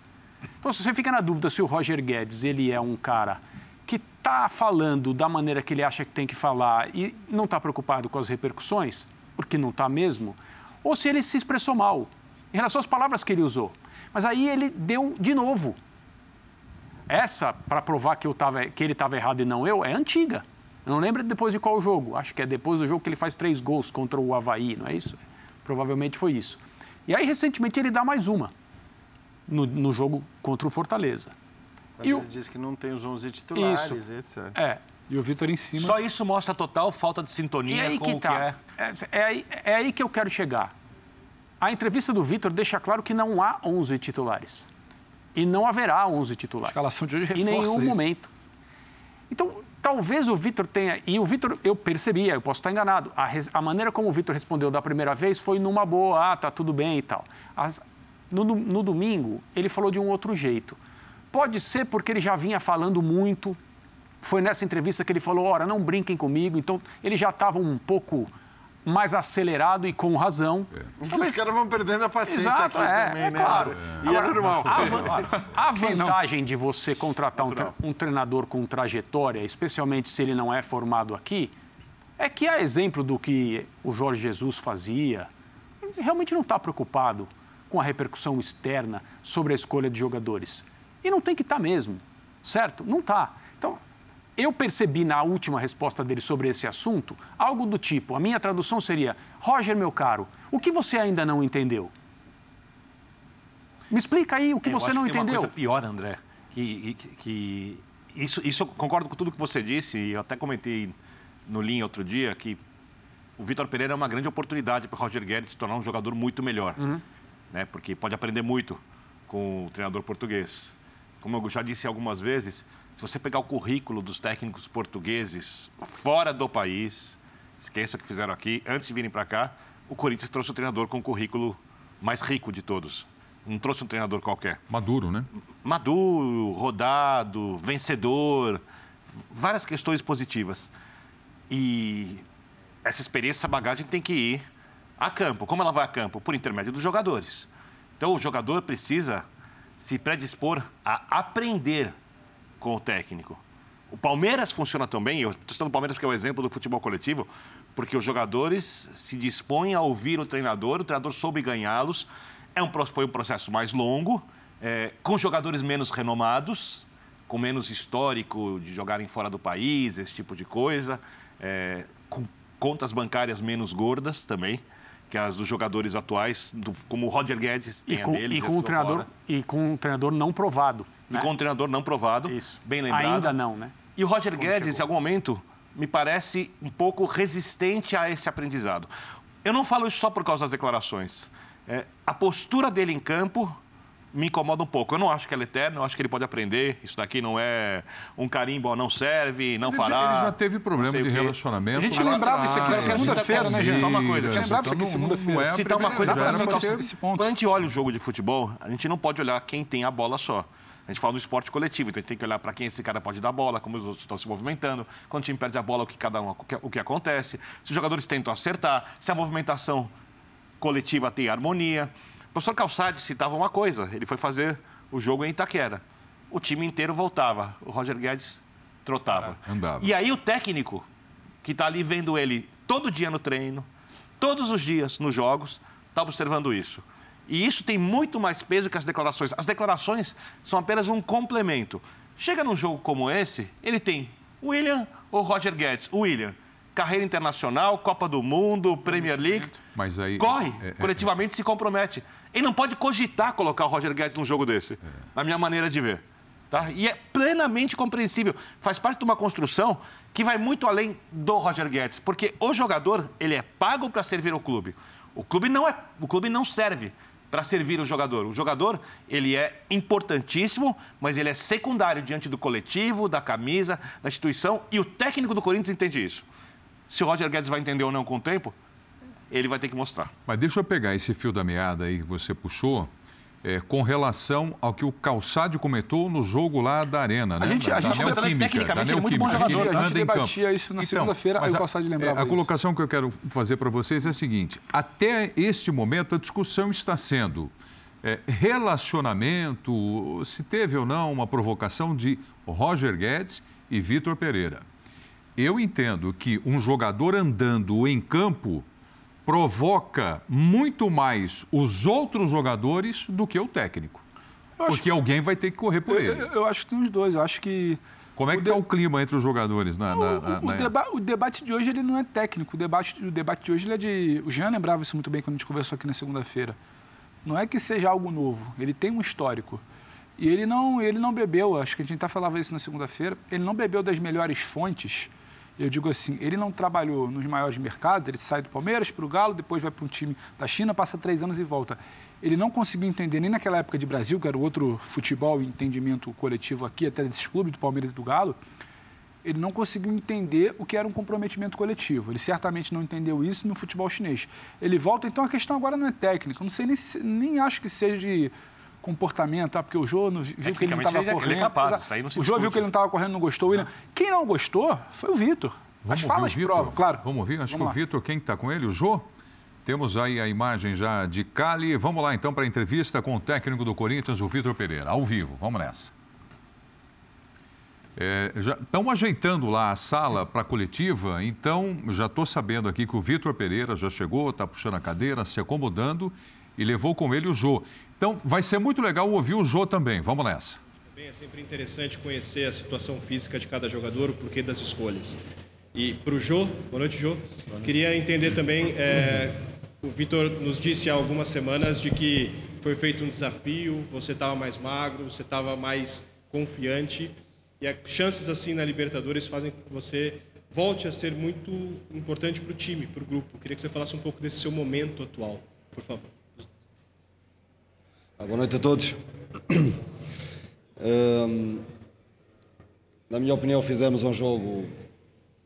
Então, se você fica na dúvida se o Roger Guedes ele é um cara que está falando da maneira que ele acha que tem que falar e não está preocupado com as repercussões, porque não está mesmo, ou se ele se expressou mal em relação às palavras que ele usou. Mas aí ele deu de novo. Essa, para provar que, eu tava, que ele estava errado e não eu, é antiga. Eu não lembro depois de qual jogo. Acho que é depois do jogo que ele faz três gols contra o Havaí, não é isso? Provavelmente foi isso. E aí, recentemente, ele dá mais uma no, no jogo contra o Fortaleza.
Quando e ele o... diz que não tem os 11 titulares,
isso.
etc.
É.
E o Vitor em cima.
Só isso mostra total falta de sintonia com que o tá.
que é. É, é, aí, é aí que eu quero chegar. A entrevista do Vitor deixa claro que não há 11 titulares. E não haverá 11 titulares.
A escalação de hoje reforça
Em nenhum
isso.
momento. Então, Talvez o Vitor tenha. E o Vitor, eu percebia, eu posso estar enganado. A, a maneira como o Vitor respondeu da primeira vez foi numa boa, ah, tá tudo bem e tal. As, no, no domingo, ele falou de um outro jeito. Pode ser porque ele já vinha falando muito. Foi nessa entrevista que ele falou: ora, não brinquem comigo. Então, ele já estava um pouco mais acelerado e com razão.
É. Então, Os caras vão perdendo a paciência
Exato,
aqui
é,
também,
é
né?
claro.
É. E é normal.
A, a vantagem de você contratar um, um, treinador com trajetória, especialmente se ele não é formado aqui, é que, a exemplo do que o Jorge Jesus fazia, realmente não está preocupado com a repercussão externa sobre a escolha de jogadores. E não tem que estar tá mesmo, certo? Não está. Eu percebi na última resposta dele sobre esse assunto algo do tipo: a minha tradução seria, Roger, meu caro, o que você ainda não entendeu? Me explica aí o que eu você não
que
entendeu. Tem
uma coisa pior, André, que, que, que isso, isso eu concordo com tudo que você disse, e eu até comentei no Linha outro dia que o Vitor Pereira é uma grande oportunidade para o Roger Guedes se tornar um jogador muito melhor, uhum. né? porque pode aprender muito com o treinador português. Como eu já disse algumas vezes, se você pegar o currículo dos técnicos portugueses fora do país, esqueça o que fizeram aqui, antes de virem para cá, o Corinthians trouxe o treinador com o currículo mais rico de todos. Não trouxe um treinador qualquer.
Maduro, né?
Maduro, rodado, vencedor, várias questões positivas. E essa experiência, essa bagagem tem que ir a campo. Como ela vai a campo? Por intermédio dos jogadores. Então, o jogador precisa se predispor a aprender com o técnico. O Palmeiras funciona também, eu estou citando o Palmeiras porque é o exemplo do futebol coletivo, porque os jogadores se dispõem a ouvir o treinador, o treinador soube ganhá-los. É um, foi um processo mais longo, é, com jogadores menos renomados, com menos histórico de jogarem fora do país, esse tipo de coisa, é, com contas bancárias menos gordas também que as dos jogadores atuais, do, como o Roger Guedes
tem e com, a dele. E com, um treinador, e com um treinador não provado.
E né? com um treinador não provado, Isso. bem lembrado.
Ainda não, né?
E o Roger Quando Guedes, chegou. em algum momento, me parece um pouco resistente a esse aprendizado. Eu não falo isso só por causa das declarações. É, a postura dele em campo me incomoda um pouco. Eu não acho que ela é eterna, eu acho que ele pode aprender. Isso daqui não é um carimbo, não serve, não
ele
fará.
Já, ele já teve problema de relacionamento.
A gente lembrava isso aqui segunda-feira, né, gente?
Só uma coisa. A
gente lembrava isso aqui segunda-feira.
É Citar uma coisa para esse ponto. Quando a gente olha o jogo de futebol, a gente não pode olhar quem tem a bola só. A gente fala do esporte coletivo, então a gente tem que olhar para quem esse cara pode dar bola, como os outros estão se movimentando, quando o time perde a bola, o que cada um, o que acontece, se os jogadores tentam acertar, se a movimentação coletiva tem harmonia. O professor Calçade citava uma coisa, ele foi fazer o jogo em Itaquera. O time inteiro voltava, o Roger Guedes trotava.
Andava.
E aí o técnico, que está ali vendo ele todo dia no treino, todos os dias nos jogos, está observando isso. E isso tem muito mais peso que as declarações. As declarações são apenas um complemento. Chega num jogo como esse, ele tem William ou Roger Guedes. William, carreira internacional, Copa do Mundo, Premier League.
Mas aí.
Corre, é, é, coletivamente é, se compromete. Ele não pode cogitar colocar o Roger Guedes num jogo desse, é. na minha maneira de ver. Tá? E é plenamente compreensível. Faz parte de uma construção que vai muito além do Roger Guedes, porque o jogador ele é pago para servir o clube. O clube não é, o clube não serve para servir o jogador. O jogador ele é importantíssimo, mas ele é secundário diante do coletivo, da camisa, da instituição e o técnico do Corinthians entende isso. Se o Roger Guedes vai entender ou não com o tempo, ele vai ter que mostrar.
Mas deixa eu pegar esse fio da meada aí que você puxou. É, com relação ao que o Calçade comentou no jogo lá da Arena, né?
A gente,
da,
a gente
da
tecnicamente é muito bom jogador. A gente debatia isso na então, segunda-feira, aí o Calçade lembrava
A, a colocação que eu quero fazer para vocês é a seguinte. Até este momento, a discussão está sendo é, relacionamento, se teve ou não uma provocação de Roger Guedes e Vitor Pereira. Eu entendo que um jogador andando em campo provoca muito mais os outros jogadores do que o técnico. Porque que... alguém vai ter que correr por
eu,
ele.
Eu, eu, acho que tem os dois. Eu acho que.
Como é que está de... o clima entre os jogadores? Na, na, na,
o, o, deba o, debate de hoje ele não é técnico. O debate, o debate de hoje ele é de. O Jean lembrava isso muito bem quando a gente conversou aqui na segunda-feira. Não é que seja algo novo. Ele tem um histórico. E ele não, ele não bebeu, acho que a gente até falava isso na segunda-feira, ele não bebeu das melhores fontes eu digo assim, ele não trabalhou nos maiores mercados, ele sai do Palmeiras para o Galo, depois vai para um time da China, passa três anos e volta. Ele não conseguiu entender nem naquela época de Brasil, que era o outro futebol e entendimento coletivo aqui, até desses clubes do Palmeiras e do Galo, ele não conseguiu entender o que era um comprometimento coletivo. Ele certamente não entendeu isso no futebol chinês. Ele volta, então a questão agora não é técnica. Não sei nem, nem acho que seja de comportamento, ah, porque o Jô viu que ele não estava correndo. Ele é capaz, isso aí não se o Jô viu que ele não estava correndo, não gostou. Não. Quem não gostou foi o Vitor. As falas provam, claro.
Vamos ouvir? Acho Vamos que lá. o Vitor, quem está com ele? O Jô? Temos aí a imagem já de Cali. Vamos lá então para a entrevista com o técnico do Corinthians, o Vitor Pereira, ao vivo. Vamos nessa. É, já estão ajeitando lá a sala para a coletiva, então já estou sabendo aqui que o Vitor Pereira já chegou, está puxando a cadeira, se acomodando e levou com ele o Jô. Então, vai ser muito legal ouvir o Jô também. Vamos nessa.
É sempre interessante conhecer a situação física de cada jogador, o porquê das escolhas. E para o Jô, boa noite, Jô. Queria entender também, é, o Vitor nos disse há algumas semanas de que foi feito um desafio, você estava mais magro, você estava mais confiante, e as chances assim na Libertadores fazem com que você volte a ser muito importante para o time, para o grupo. Queria que você falasse um pouco desse seu momento atual, por favor.
Ah, boa noite a todos. Na minha opinião, fizemos um jogo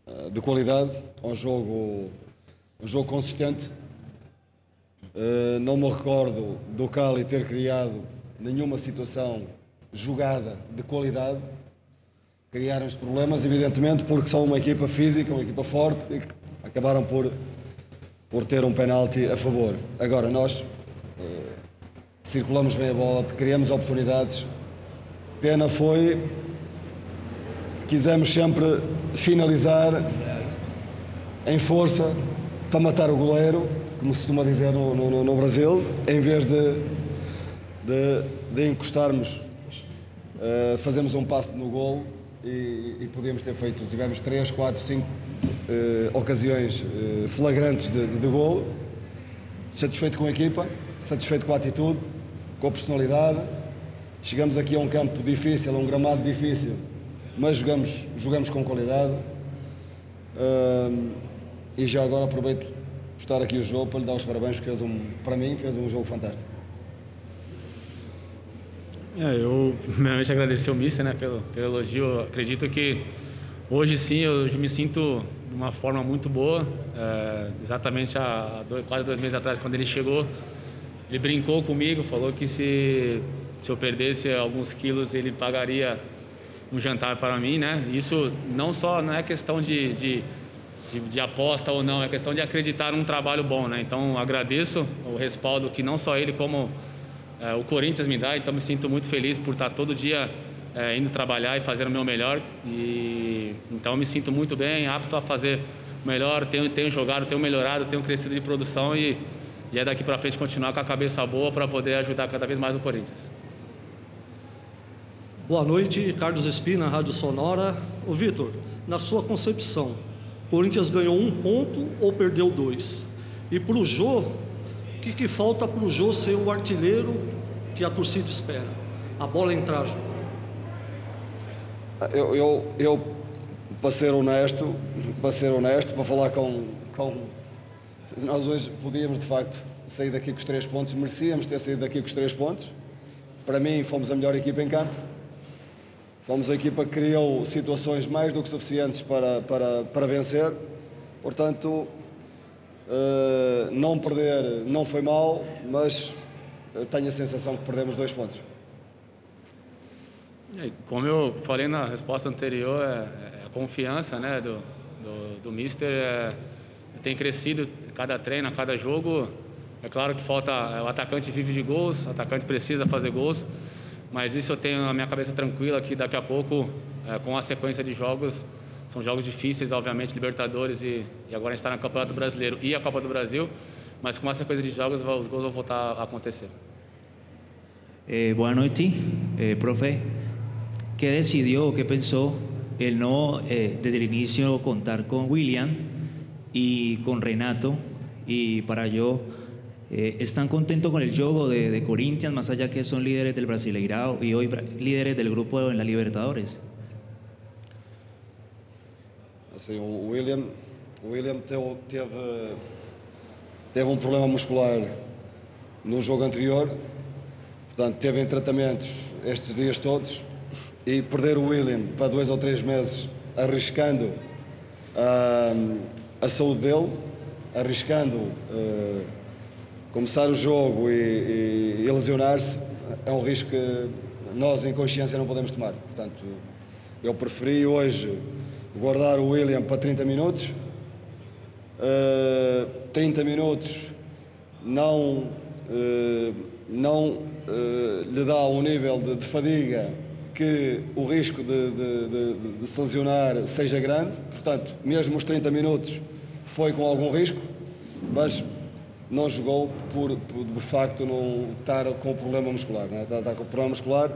uh, de qualidade, um jogo, um jogo consistente. Uh, não me recordo do Cali ter criado nenhuma situação jogada de qualidade. Criaram-se problemas, evidentemente, porque são uma equipa física, uma equipa forte e acabaram por, por ter um penalti a favor. Agora, nós. Circulamos bem a bola, criamos oportunidades. Pena foi quisemos sempre finalizar em força para matar o goleiro, como se costuma dizer no, no, no Brasil, em vez de, de, de encostarmos, uh, fazemos um passe no golo e, e podíamos ter feito, tivemos 3, 4, 5 uh, ocasiões uh, flagrantes de, de, de golo, satisfeito com a equipa, satisfeito com a atitude, com personalidade. Chegamos aqui a um campo difícil, a um gramado difícil, mas jogamos, jogamos com qualidade. E já agora aproveito estar aqui o jogo para lhe dar os parabéns, porque fez um, para mim fez um jogo fantástico.
É, eu primeiramente agradecer o Mister né, pelo, pelo elogio. Acredito que hoje sim eu me sinto de uma forma muito boa. É, exatamente há dois, quase dois meses atrás, quando ele chegou, ele brincou comigo, falou que se, se eu perdesse alguns quilos, ele pagaria um jantar para mim, né? Isso não só não é questão de, de, de, de aposta ou não, é questão de acreditar num trabalho bom, né? Então agradeço o respaldo que não só ele como é, o Corinthians me dá, então me sinto muito feliz por estar todo dia é, indo trabalhar e fazer o meu melhor. E então me sinto muito bem, apto a fazer melhor. Tenho, tenho jogado, tenho melhorado, tenho crescido de produção e, e é daqui para frente continuar com a cabeça boa para poder ajudar cada vez mais o Corinthians.
Boa noite, Carlos Espina, Rádio Sonora. O Vitor, na sua concepção, Corinthians ganhou um ponto ou perdeu dois? E para o Jô, o que, que falta para o Jô ser o artilheiro que a torcida espera? A bola entrar, Jô.
Eu, eu, eu, para ser honesto, para ser honesto, para falar com, com. Nós hoje podíamos, de facto, sair daqui com os três pontos, merecíamos ter saído daqui com os três pontos. Para mim, fomos a melhor equipa em campo Fomos a equipa que criou situações mais do que suficientes para, para, para vencer. Portanto, uh, não perder não foi mal, mas tenho a sensação que perdemos dois pontos.
Como eu falei na resposta anterior, é, é a confiança né, do, do, do Mister é, tem crescido cada treino, a cada jogo. É claro que falta, o atacante vive de gols, o atacante precisa fazer gols, mas isso eu tenho a minha cabeça tranquila que daqui a pouco, é, com a sequência de jogos, são jogos difíceis, obviamente, Libertadores e, e agora a gente está no Campeonato Brasileiro e a Copa do Brasil, mas com a sequência de jogos os gols vão voltar a acontecer.
Eh, boa noite, eh, profe. ¿Qué decidió o qué pensó el no, eh, desde el inicio, contar con William y con Renato? Y para yo eh, ¿Están contentos con el juego de, de, Corinthians, más allá que son líderes del Brasileirao y hoy líderes del grupo en la Libertadores?
Assim, o William, o William teve, teve, teve um problema muscular no jogo anterior, portanto, teve em tratamentos estes dias todos e perder o William para dois ou três meses, arriscando uh, a saúde dele, arriscando. Uh, começar o jogo e, e, e lesionar-se é um risco que nós, em consciência, não podemos tomar. Portanto, eu preferi hoje guardar o William para 30 minutos. Uh, 30 minutos não, uh, não uh, lhe dá um nível de, de, fadiga que o risco de, de, de se lesionar seja grande. Portanto, mesmo os 30 minutos foi com algum risco, mas não jogou por, por, de facto não estar com problema muscular. É? está, está, com problema muscular.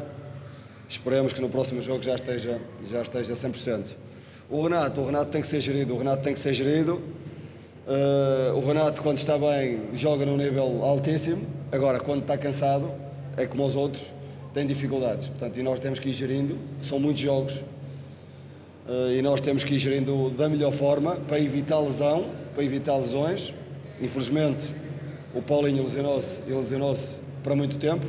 Esperemos que no próximo jogo já esteja, já esteja 100%. O Renato, o Renato tem que ser gerido, o Renato tem que ser gerido. Uh, o Renato, quando está bem, joga num nível altíssimo. Agora, quando está cansado, é como os outros, tem dificuldades. Portanto, e nós temos que ir gerindo. São muitos jogos. Uh, e nós temos que ir gerindo da melhor forma para evitar lesão, para evitar lesões. Infelizmente, o Paulinho lesionou-se e lesionou-se para muito tempo.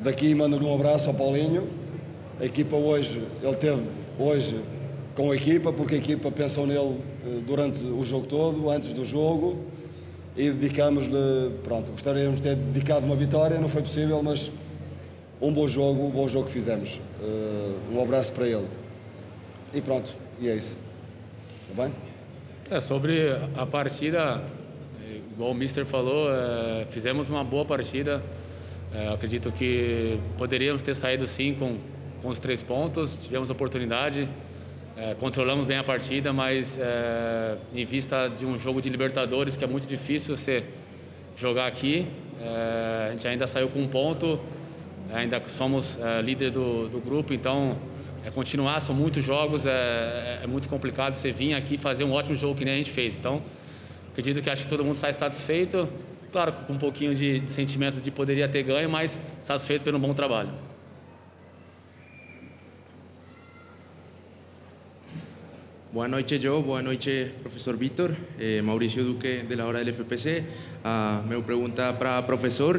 Daqui mando-lhe um abraço ao Paulinho. A equipa hoje, ele teve hoje com a equipa, porque a equipa pensou nele eh, durante o jogo todo, antes do jogo, e dedicamos-lhe, pronto, gostaríamos de ter dedicado uma vitória, não foi possível, mas um bom jogo, um bom jogo que fizemos. Uh, um abraço para ele. E pronto, e é isso. Está bem?
É, sobre a partida, igual o Mister falou, é, fizemos uma boa partida. É, acredito que poderíamos ter saído sim com, com os três pontos, tivemos oportunidade, é, controlamos bem a partida, mas é, em vista de um jogo de Libertadores que é muito difícil você jogar aqui, é, a gente ainda saiu com um ponto, ainda somos é, líder do, do, grupo, então é continuar, são muitos jogos, é, é, muito complicado você vir aqui e fazer um ótimo jogo que nem a gente fez. Então, acredito que acho que todo mundo sai satisfeito, claro, com um pouquinho de, de sentimento de poderia ter ganho, mas satisfeito pelo bom trabalho.
Boa noite, Joe. Boa noite, professor Vítor. Eh, Duque, de la hora del FPC. Uh, meu pergunta para professor.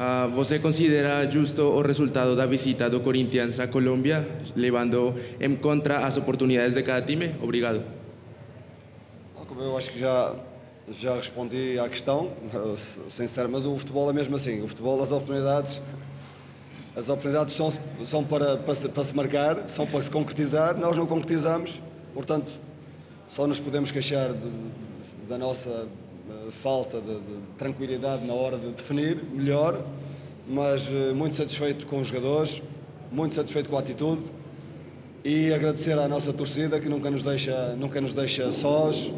Uh, você considera justo o resultado da visita do Corinthians a Colômbia, levando em conta as oportunidades de cada time? Obrigado.
Eu acho que já, já respondi à questão, sincero, mas o futebol é mesmo assim. O futebol, as oportunidades, as oportunidades são, são para, para, para se marcar, são para se concretizar. Nós não concretizamos Portanto, só nos podemos queixar de, de, da nossa falta de, de, tranquilidade na hora de definir melhor, mas uh, muito satisfeito com os jogadores, muito satisfeito com a atitude e agradecer à nossa torcida que nunca nos deixa, nunca nos deixa sós,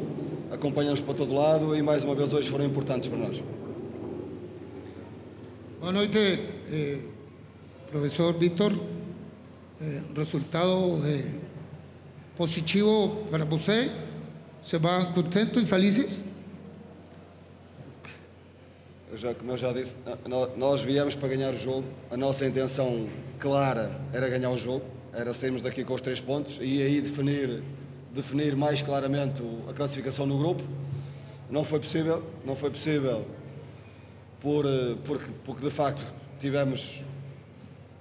acompanha-nos para todo lado e mais uma vez hoje foram importantes para nós.
Boa noite, eh, professor Vítor. Eh, resultado eh, positivo para você? Você vai contento e felizes?
Já, como eu já disse, nós viemos para ganhar o jogo. A nossa intenção clara era ganhar o jogo, era sairmos daqui com os três pontos e aí definir, definir mais claramente a classificação no grupo. Não foi possível, não foi possível por, eh, porque, porque de facto tivemos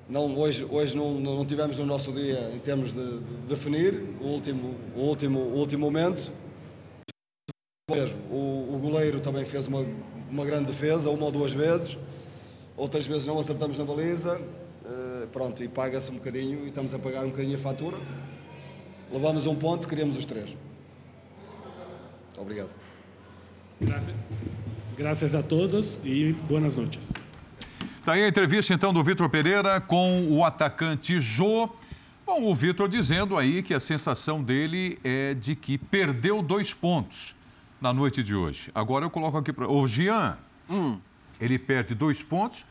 não, hoje hoje não, não tivemos no nosso dia em termos de, de definir o último, o, último, o último momento. O, o goleiro também fez uma, uma grande defesa, uma ou duas vezes, outras vezes não acertamos na baliza, uh, pronto, e paga-se um bocadinho e estamos a pagar um bocadinho a fatura. Levamos um ponto, queríamos os três. Obrigado.
Graças, graças a todos e boas noites.
Está aí a entrevista então do Vitor Pereira com o atacante Jô. Bom, o Vitor dizendo aí que a sensação dele é de que perdeu dois pontos na noite de hoje. Agora eu coloco aqui para o Jean. Hum. Ele perde dois pontos,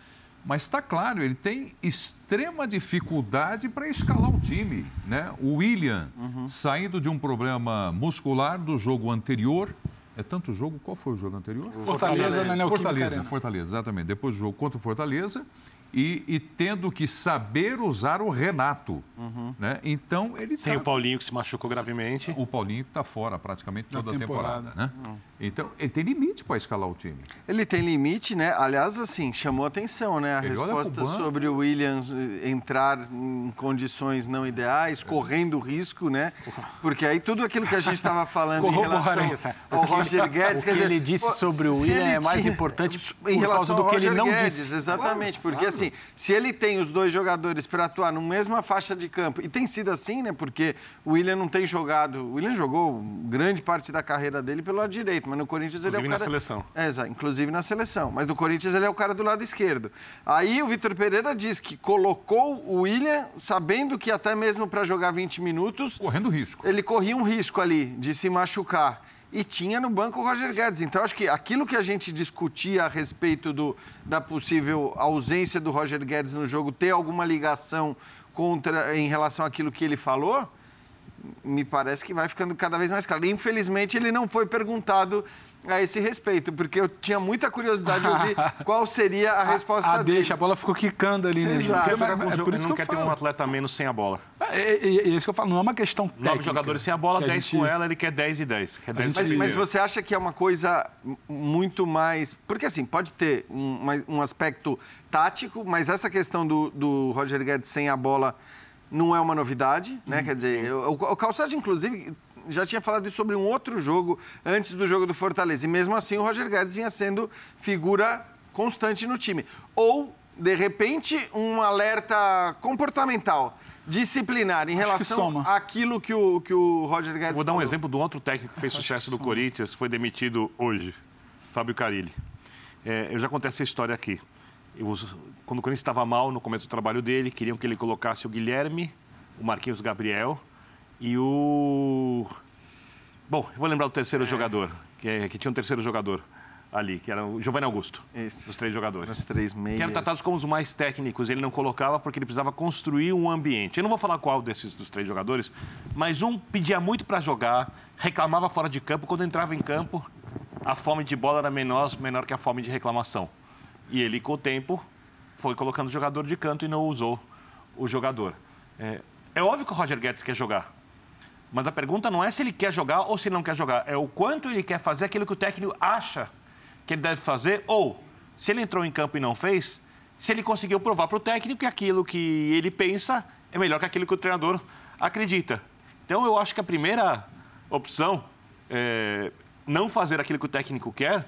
mas está claro, ele tem extrema dificuldade para escalar o time. Né? O William, uhum. saindo de um problema muscular do jogo anterior, é tanto jogo. Qual foi o jogo anterior?
Fortaleza, Fortaleza,
Fortaleza, Fortaleza, exatamente. Depois do jogo contra o Fortaleza e, e tendo que saber usar o Renato. Uhum. Né? Então ele
Sem tá... o Paulinho que se machucou gravemente.
O Paulinho que está fora praticamente toda a temporada. temporada né? Uhum. Então ele tem limite para escalar o time.
Ele tem limite, né? Aliás, assim, chamou atenção, né? A ele resposta sobre o Williams eh, entrar em condições não ideais, correndo risco, né? Porque aí tudo aquilo que a gente estava falando em relação ao Roger Guedes.
O que dizer, ele disse sobre o William é mais tinha... importante por causa do que ele não Guedes, disse.
Exatamente, porque claro assim, se ele tem os dois jogadores para atuar na mesma faixa de campo, e tem sido assim, né? Porque o William não tem jogado. O William jogou grande parte da carreira dele pelo lado direito, mas no Corinthians
inclusive
ele é o
cara. na seleção.
É, exato, inclusive na seleção. Mas no Corinthians ele é o cara do lado esquerdo. Aí o Vitor Pereira diz que colocou o William sabendo que até mesmo para jogar 20 minutos.
Correndo risco.
Ele corria um risco ali de se machucar e tinha no banco o Roger Guedes. Então, acho que aquilo que a gente discutia a respeito do, da possível ausência do Roger Guedes no jogo ter alguma ligação contra em relação àquilo que ele falou, me parece que vai ficando cada vez mais claro. Infelizmente, ele não foi perguntado a esse respeito, porque eu tinha muita curiosidade de ouvir qual seria a resposta a, a
dele. deixa, a bola ficou quicando ali, né?
Exato. Mas, é, é por isso não que quer ter um atleta menos sem a bola.
É, é, é, é, isso que eu falo, não é uma questão técnica.
Nove jogadores sem a bola, dez gente... com ela, ele quer dez e dez. Quer 10
gente... mas, mas, você acha que é uma coisa muito mais... Porque assim, pode ter um, um aspecto tático, mas essa questão do, do Roger Guedes sem a bola não é uma novidade, né? Hum, Quer dizer, o, o Calçado, inclusive, já tinha falado isso sobre um outro jogo antes do jogo do Fortaleza. E mesmo assim o Roger Guedes vinha sendo figura constante no time. Ou, de repente, um alerta comportamental disciplinar em relação àquilo que o, que o Roger Guedes
Vou dar um exemplo de um outro técnico que fez Acho sucesso do Corinthians, foi demitido hoje, Fábio Carilli. É, eu já contei essa história aqui. Quando o Corinthians estava mal no começo do trabalho dele, queriam que ele colocasse o Guilherme, o Marquinhos Gabriel e o. Bom, eu vou lembrar do terceiro é. jogador, que, é, que tinha um terceiro jogador ali, que era o Giovanni Augusto. Isso. Os três jogadores.
Os três meios.
Que eram tratados como os mais técnicos. Ele não colocava porque ele precisava construir um ambiente. Eu não vou falar qual desses dos três jogadores, mas um pedia muito para jogar, reclamava fora de campo. Quando entrava em campo, a fome de bola era menor, menor que a fome de reclamação. E ele, com o tempo, foi colocando o jogador de canto e não usou o jogador. É, é óbvio que o Roger Guedes quer jogar. Mas a pergunta não é se ele quer jogar ou se não quer jogar. É o quanto ele quer fazer aquilo que o técnico acha que ele deve fazer, ou se ele entrou em campo e não fez, se ele conseguiu provar para o técnico que aquilo que ele pensa é melhor que aquilo que o treinador acredita. Então, eu acho que a primeira opção, é, não fazer aquilo que o técnico quer,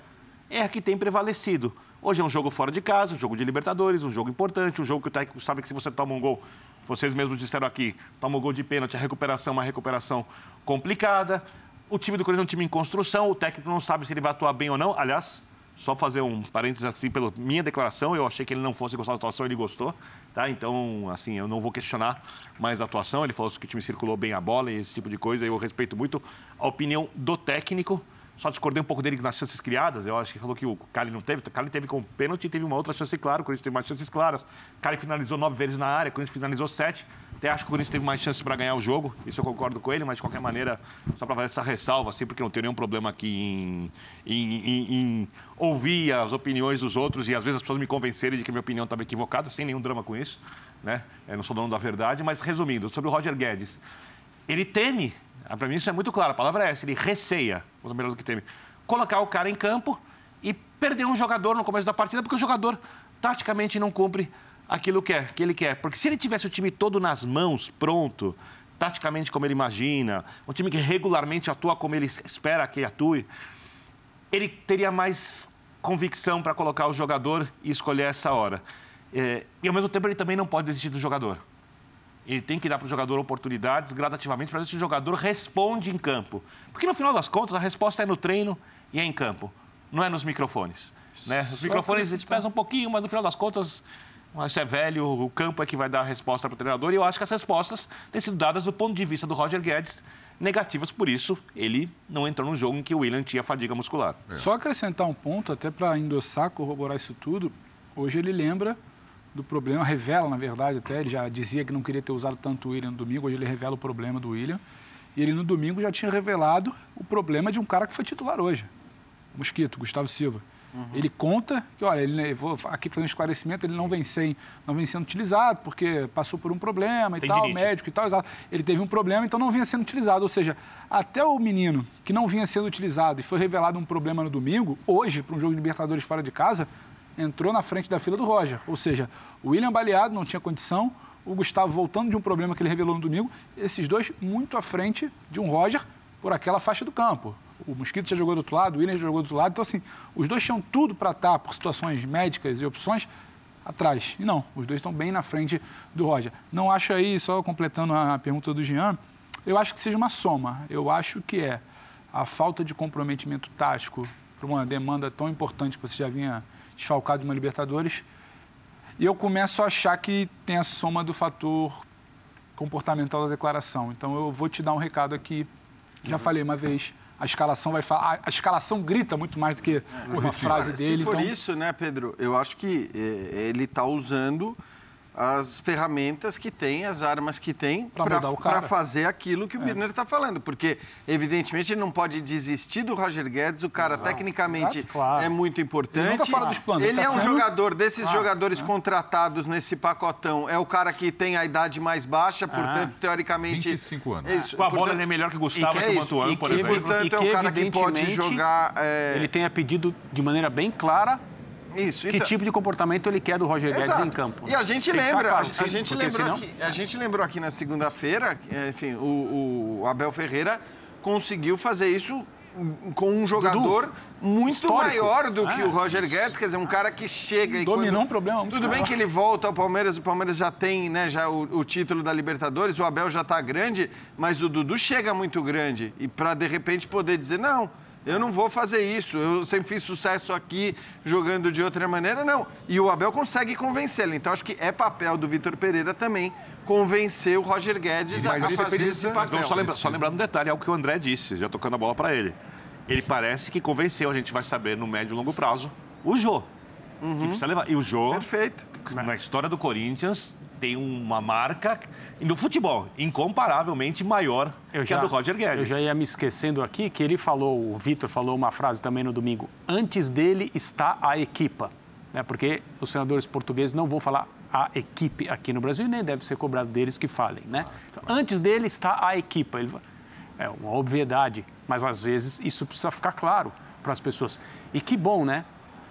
é a que tem prevalecido. Hoje é um jogo fora de casa, um jogo de Libertadores, um jogo importante, um jogo que o técnico sabe que se você toma um gol, vocês mesmos disseram aqui, toma um gol de pênalti, a recuperação é uma recuperação complicada. O time do Corinthians é um time em construção, o técnico não sabe se ele vai atuar bem ou não. Aliás, só fazer um parênteses assim, pela minha declaração, eu achei que ele não fosse gostar da atuação, ele gostou, tá? Então, assim, eu não vou questionar mais a atuação, ele falou que o time circulou bem a bola e esse tipo de coisa, eu respeito muito a opinião do técnico, só discordei um pouco dele nas chances criadas. Eu acho que falou que o Cali não teve. O Cali teve com pênalti e teve uma outra chance clara. O Corinthians teve mais chances claras. O Cali finalizou nove vezes na área, o Corinthians finalizou sete. Até acho que o Corinthians teve mais chances para ganhar o jogo. Isso eu concordo com ele, mas de qualquer maneira, só para fazer essa ressalva, assim, porque não tenho nenhum problema aqui em, em, em, em, ouvir as opiniões dos outros e às vezes as pessoas me convencerem de que a minha opinião estava equivocada, sem nenhum drama com isso. Né? Eu não sou dono da verdade, mas resumindo, sobre o Roger Guedes. Ele teme, para mim isso é muito claro, a palavra é essa, ele receia, vou melhor do que teme, colocar o cara em campo e perder um jogador no começo da partida, porque o jogador taticamente não cumpre aquilo que, é, que ele quer. Porque se ele tivesse o time todo nas mãos, pronto, taticamente como ele imagina, um time que regularmente atua como ele espera que atue, ele teria mais convicção para colocar o jogador e escolher essa hora. É, e ao mesmo tempo ele também não pode desistir do jogador. Ele tem que dar para o jogador oportunidades gradativamente para ver se o jogador responde em campo. Porque no final das contas a resposta é no treino e é em campo, não é nos microfones. Né? Os microfones eles pesam um pouquinho, mas no final das contas se é velho, o campo é que vai dar a resposta para o treinador. E eu acho que as respostas têm sido dadas do ponto de vista do Roger Guedes negativas, por isso ele não entrou no jogo em que o William tinha fadiga muscular.
É. Só acrescentar um ponto, até para endossar, corroborar isso tudo, hoje ele lembra do problema, revela, na verdade, até, ele já dizia que não queria ter usado tanto o William no domingo, hoje ele revela o problema do William. E ele no domingo já tinha revelado o problema de um cara que foi titular hoje, Mosquito, Gustavo Silva. Uhum. Ele conta que, olha, ele, vou aqui fazer um esclarecimento, ele não vem, sem, não vem sendo utilizado porque passou por um problema e Tem tal, médico e tal, exato. Ele teve um problema, então não vinha sendo utilizado. Ou seja, até o menino que não vinha sendo utilizado e foi revelado um problema no domingo, hoje, para um jogo de Libertadores fora de casa, entrou na frente da fila do Roger. Ou seja, o William baleado, não tinha condição, o Gustavo voltando de um problema que ele revelou no domingo, esses dois muito à frente de um Roger por aquela faixa do campo o Mosquito já jogou do outro lado, o Williams já jogou do outro lado. Então, assim, os dois tinham tudo para estar, por situações médicas e opções, atrás. E não, os dois estão bem na frente do Roger. Não acho aí, só completando a pergunta do Jean, eu acho que seja uma soma. Eu acho que é a falta de comprometimento tático para uma demanda tão importante que você já vinha desfalcado de uma Libertadores. E eu começo a achar que tem a soma do fator comportamental da declaração. Então eu vou te dar um recado aqui. Já falei uma vez a escalação vai falar. A, escalação grita muito mais do que é, uma frase dele.
Se for
então...
isso, né, Pedro? Eu acho que eh, ele está usando as ferramentas que tem, as armas que tem para fazer aquilo que o é. Birner está falando. Porque, evidentemente, ele não pode desistir do Roger Guedes. O cara, Exato. tecnicamente, Exato, claro. é muito importante. Ele, tá fora dos planos, ele, ele tá é um sendo... jogador desses claro, jogadores é. contratados nesse pacotão. É o cara que tem a idade mais baixa, portanto, teoricamente...
25 anos.
Isso, Com a bola ele é melhor que o Gustavo, que, é que o Mantuan, por exemplo.
portanto, e que, é o cara que pode jogar...
É... Ele tenha pedido de maneira bem clara isso. Que então... tipo de comportamento ele quer do Roger Guedes Exato. em campo?
E a gente Tem lembra, claro, a, a, gente lembrou senão... aqui, a gente lembrou aqui na segunda-feira, enfim, o, o, Abel Ferreira conseguiu fazer isso com um jogador Dudu, muito histórico. maior do que o é. Roger Guedes, quer dizer, um cara que chega e
dominou
quando...
um problema.
Tudo maior. bem que ele volta ao Palmeiras, o Palmeiras já tem, né, já o, o título da Libertadores, o Abel já está grande, mas o Dudu chega muito grande e para de repente poder dizer não, Eu não vou fazer isso. Eu sempre fiz sucesso aqui jogando de outra maneira, não. E o Abel consegue convencê-lo. Então acho que é papel do Vitor Pereira também convencer o Roger Guedes a, a fazer esse papel. Mas
vamos só lembrar, só lembrar um detalhe, é o que o André disse, já tocando a bola para ele. Ele parece que convenceu, a gente vai saber no médio e longo prazo, o Jô. Uhum. Precisa. E o Jô,
Perfeito.
na história do Corinthians, tem uma marca no futebol incomparavelmente maior eu que já, a do Roger Guedes.
Eu já ia me esquecendo aqui que ele falou, o Vitor falou uma frase também no domingo. Antes dele está a equipa. Né? Porque os senadores portugueses não vão falar a equipe aqui no Brasil e nem deve ser cobrado deles que falem. Né? Então, antes dele está a equipa. Ele, é uma obviedade, mas às vezes isso precisa ficar claro para as pessoas. E que bom, né?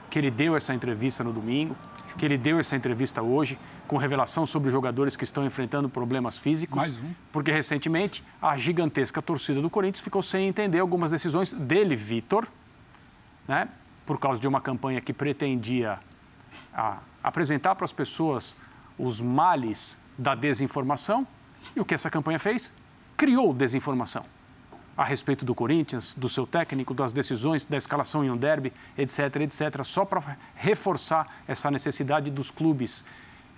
Que ele deu essa entrevista no domingo, que ele deu essa entrevista hoje, com revelação sobre jogadores que estão enfrentando problemas físicos.
Mais um.
Porque recentemente a gigantesca torcida do Corinthians ficou sem entender algumas decisões dele, Vitor, né? por causa de uma campanha que pretendia a, apresentar para as pessoas os males da desinformação. E o que essa campanha fez? Criou desinformação a respeito do Corinthians, do seu técnico, das decisões, da escalação em um derby, etc, etc, só para reforçar essa necessidade dos clubes,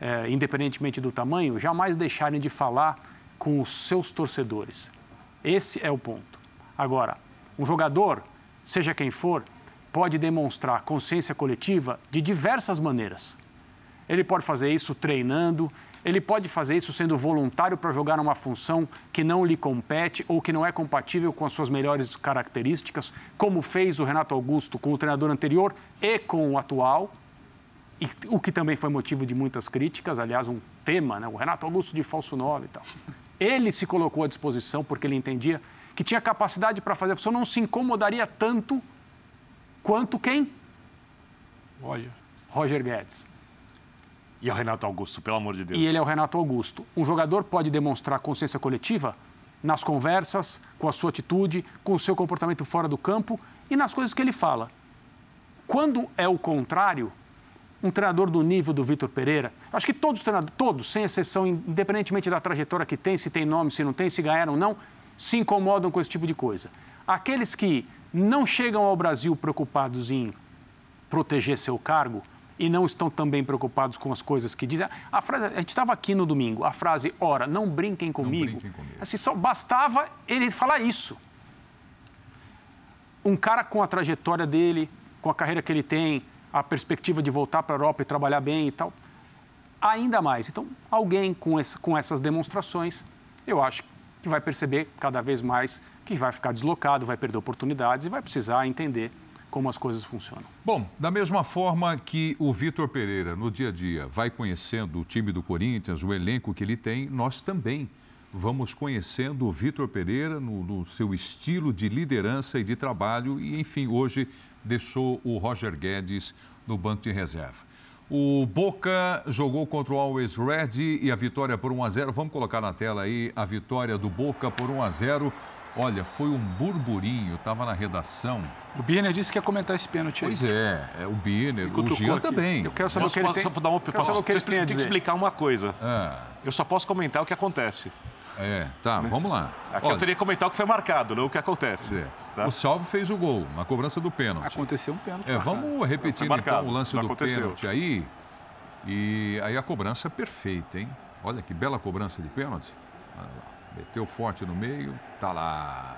eh, independentemente do tamanho, jamais deixarem de falar com os seus torcedores. Esse é o ponto. Agora, um jogador, seja quem for, pode demonstrar consciência coletiva de diversas maneiras. Ele pode fazer isso treinando, ele pode fazer isso sendo voluntário para jogar numa função que não lhe compete ou que não é compatível com as suas melhores características, como fez o Renato Augusto com o treinador anterior e com o atual, e, o que também foi motivo de muitas críticas, aliás, um tema, né? o Renato Augusto de falso 9 e tal. Ele se colocou à disposição porque ele entendia que tinha capacidade para fazer a função, não se incomodaria tanto quanto quem?
Roger.
Roger Guedes.
E é o Renato Augusto, pelo amor de Deus.
E ele é o Renato Augusto. Um jogador pode demonstrar consciência coletiva nas conversas, com a sua atitude, com o seu comportamento fora do campo e nas coisas que ele fala. Quando é o contrário, um treinador do nível do Vitor Pereira, acho que todos os treinadores, todos, sem exceção, independentemente da trajetória que tem, se tem nome, se não tem, se ganharam ou não, se incomodam com esse tipo de coisa. Aqueles que não chegam ao Brasil preocupados em proteger seu cargo, e não estão também preocupados com as coisas que dizem. A, frase, a gente estava aqui no domingo, a frase, ora, não brinquem comigo. Não brinquem comigo. Assim, só bastava ele falar isso. Um cara com a trajetória dele, com a carreira que ele tem, a perspectiva de voltar para a Europa e trabalhar bem e tal, ainda mais. Então, alguém com, esse, com essas demonstrações, eu acho que vai perceber cada vez mais que vai ficar deslocado, vai perder oportunidades e vai precisar entender como as coisas funcionam.
Bom, da mesma forma que o Vitor Pereira, no dia a dia, vai conhecendo o time do Corinthians, o elenco que ele tem, nós também vamos conhecendo o Vitor Pereira no, no, seu estilo de liderança e de trabalho e, enfim, hoje deixou o Roger Guedes no banco de reserva. O Boca jogou contra o Always Red e a vitória por 1 a 0. Vamos colocar na tela aí a vitória do Boca por 1 a 0. Olha, foi um burburinho, estava na redação.
O Birner disse que ia comentar esse pênalti
aí. Pois é, é o Birner, o Jean aqui. também.
Eu quero saber posso, o que ele tem, dar uma, posso, saber o que ele tem, tem que explicar uma coisa. É. Eu só posso comentar o que acontece.
É, tá, né? vamos lá.
Aqui Olha, eu teria que comentar o que foi marcado, não o que acontece. É.
Tá? O Salve fez o gol na cobrança do pênalti.
Aconteceu um pênalti.
É, vamos repetir então o lance do aconteceu. pênalti aí. E aí a cobrança é perfeita, hein? Olha que bela cobrança de pênalti. Meteu forte no meio, tá lá.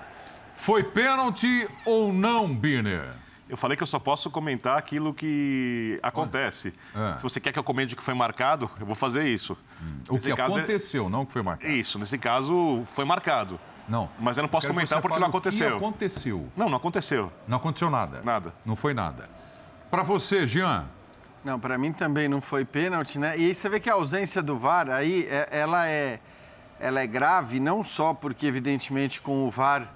Foi pênalti ou não, Birner?
Eu falei que eu só posso comentar aquilo que acontece. É. Se você quer que eu comente o que foi marcado, eu vou fazer isso.
Hum. O que aconteceu, é... não o que foi marcado.
Isso, nesse caso foi marcado.
Não.
Mas eu não posso comentar porque não aconteceu. O
que aconteceu?
Não, não aconteceu.
Não aconteceu nada.
Nada.
Não foi nada. Para você, Jean?
Não, para mim também não foi pênalti, né? E aí você vê que a ausência do VAR aí, é, ela é ela é grave não só porque, evidentemente, com o VAR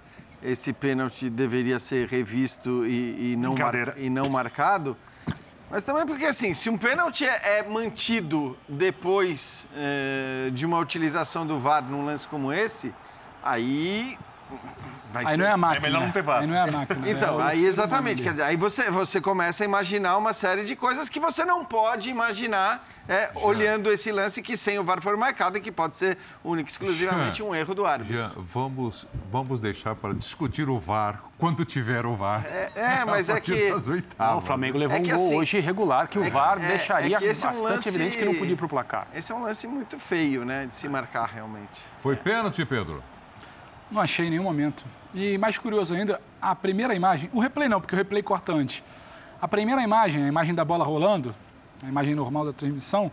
esse pênalti deveria ser revisto e, e não, mar, e não marcado, mas também porque, assim, se um pênalti é, é mantido depois é, de uma utilização do VAR num lance como esse, aí
Vai aí ser... não é a máquina.
É melhor não ter VAR.
Aí não é a máquina.
Né? então, é aí exatamente. Quer dizer, aí você, você começa a imaginar uma série de coisas que você não pode imaginar é, olhando esse lance que sem o VAR for marcado e que pode ser único exclusivamente Jean, um erro do árbitro.
Jean, vamos, vamos deixar para discutir o VAR quando tiver o VAR.
É, é mas é que.
Não, o Flamengo levou é um gol assim, hoje irregular que o é VAR é, deixaria é bastante um lance, evidente que não podia ir para o placar.
Esse é um lance muito feio, né? De se marcar realmente.
Foi pênalti, Pedro?
Não achei em nenhum momento. E mais curioso ainda, a primeira imagem, o replay não, porque o replay corta antes. A primeira imagem, a imagem da bola rolando, a imagem normal da transmissão,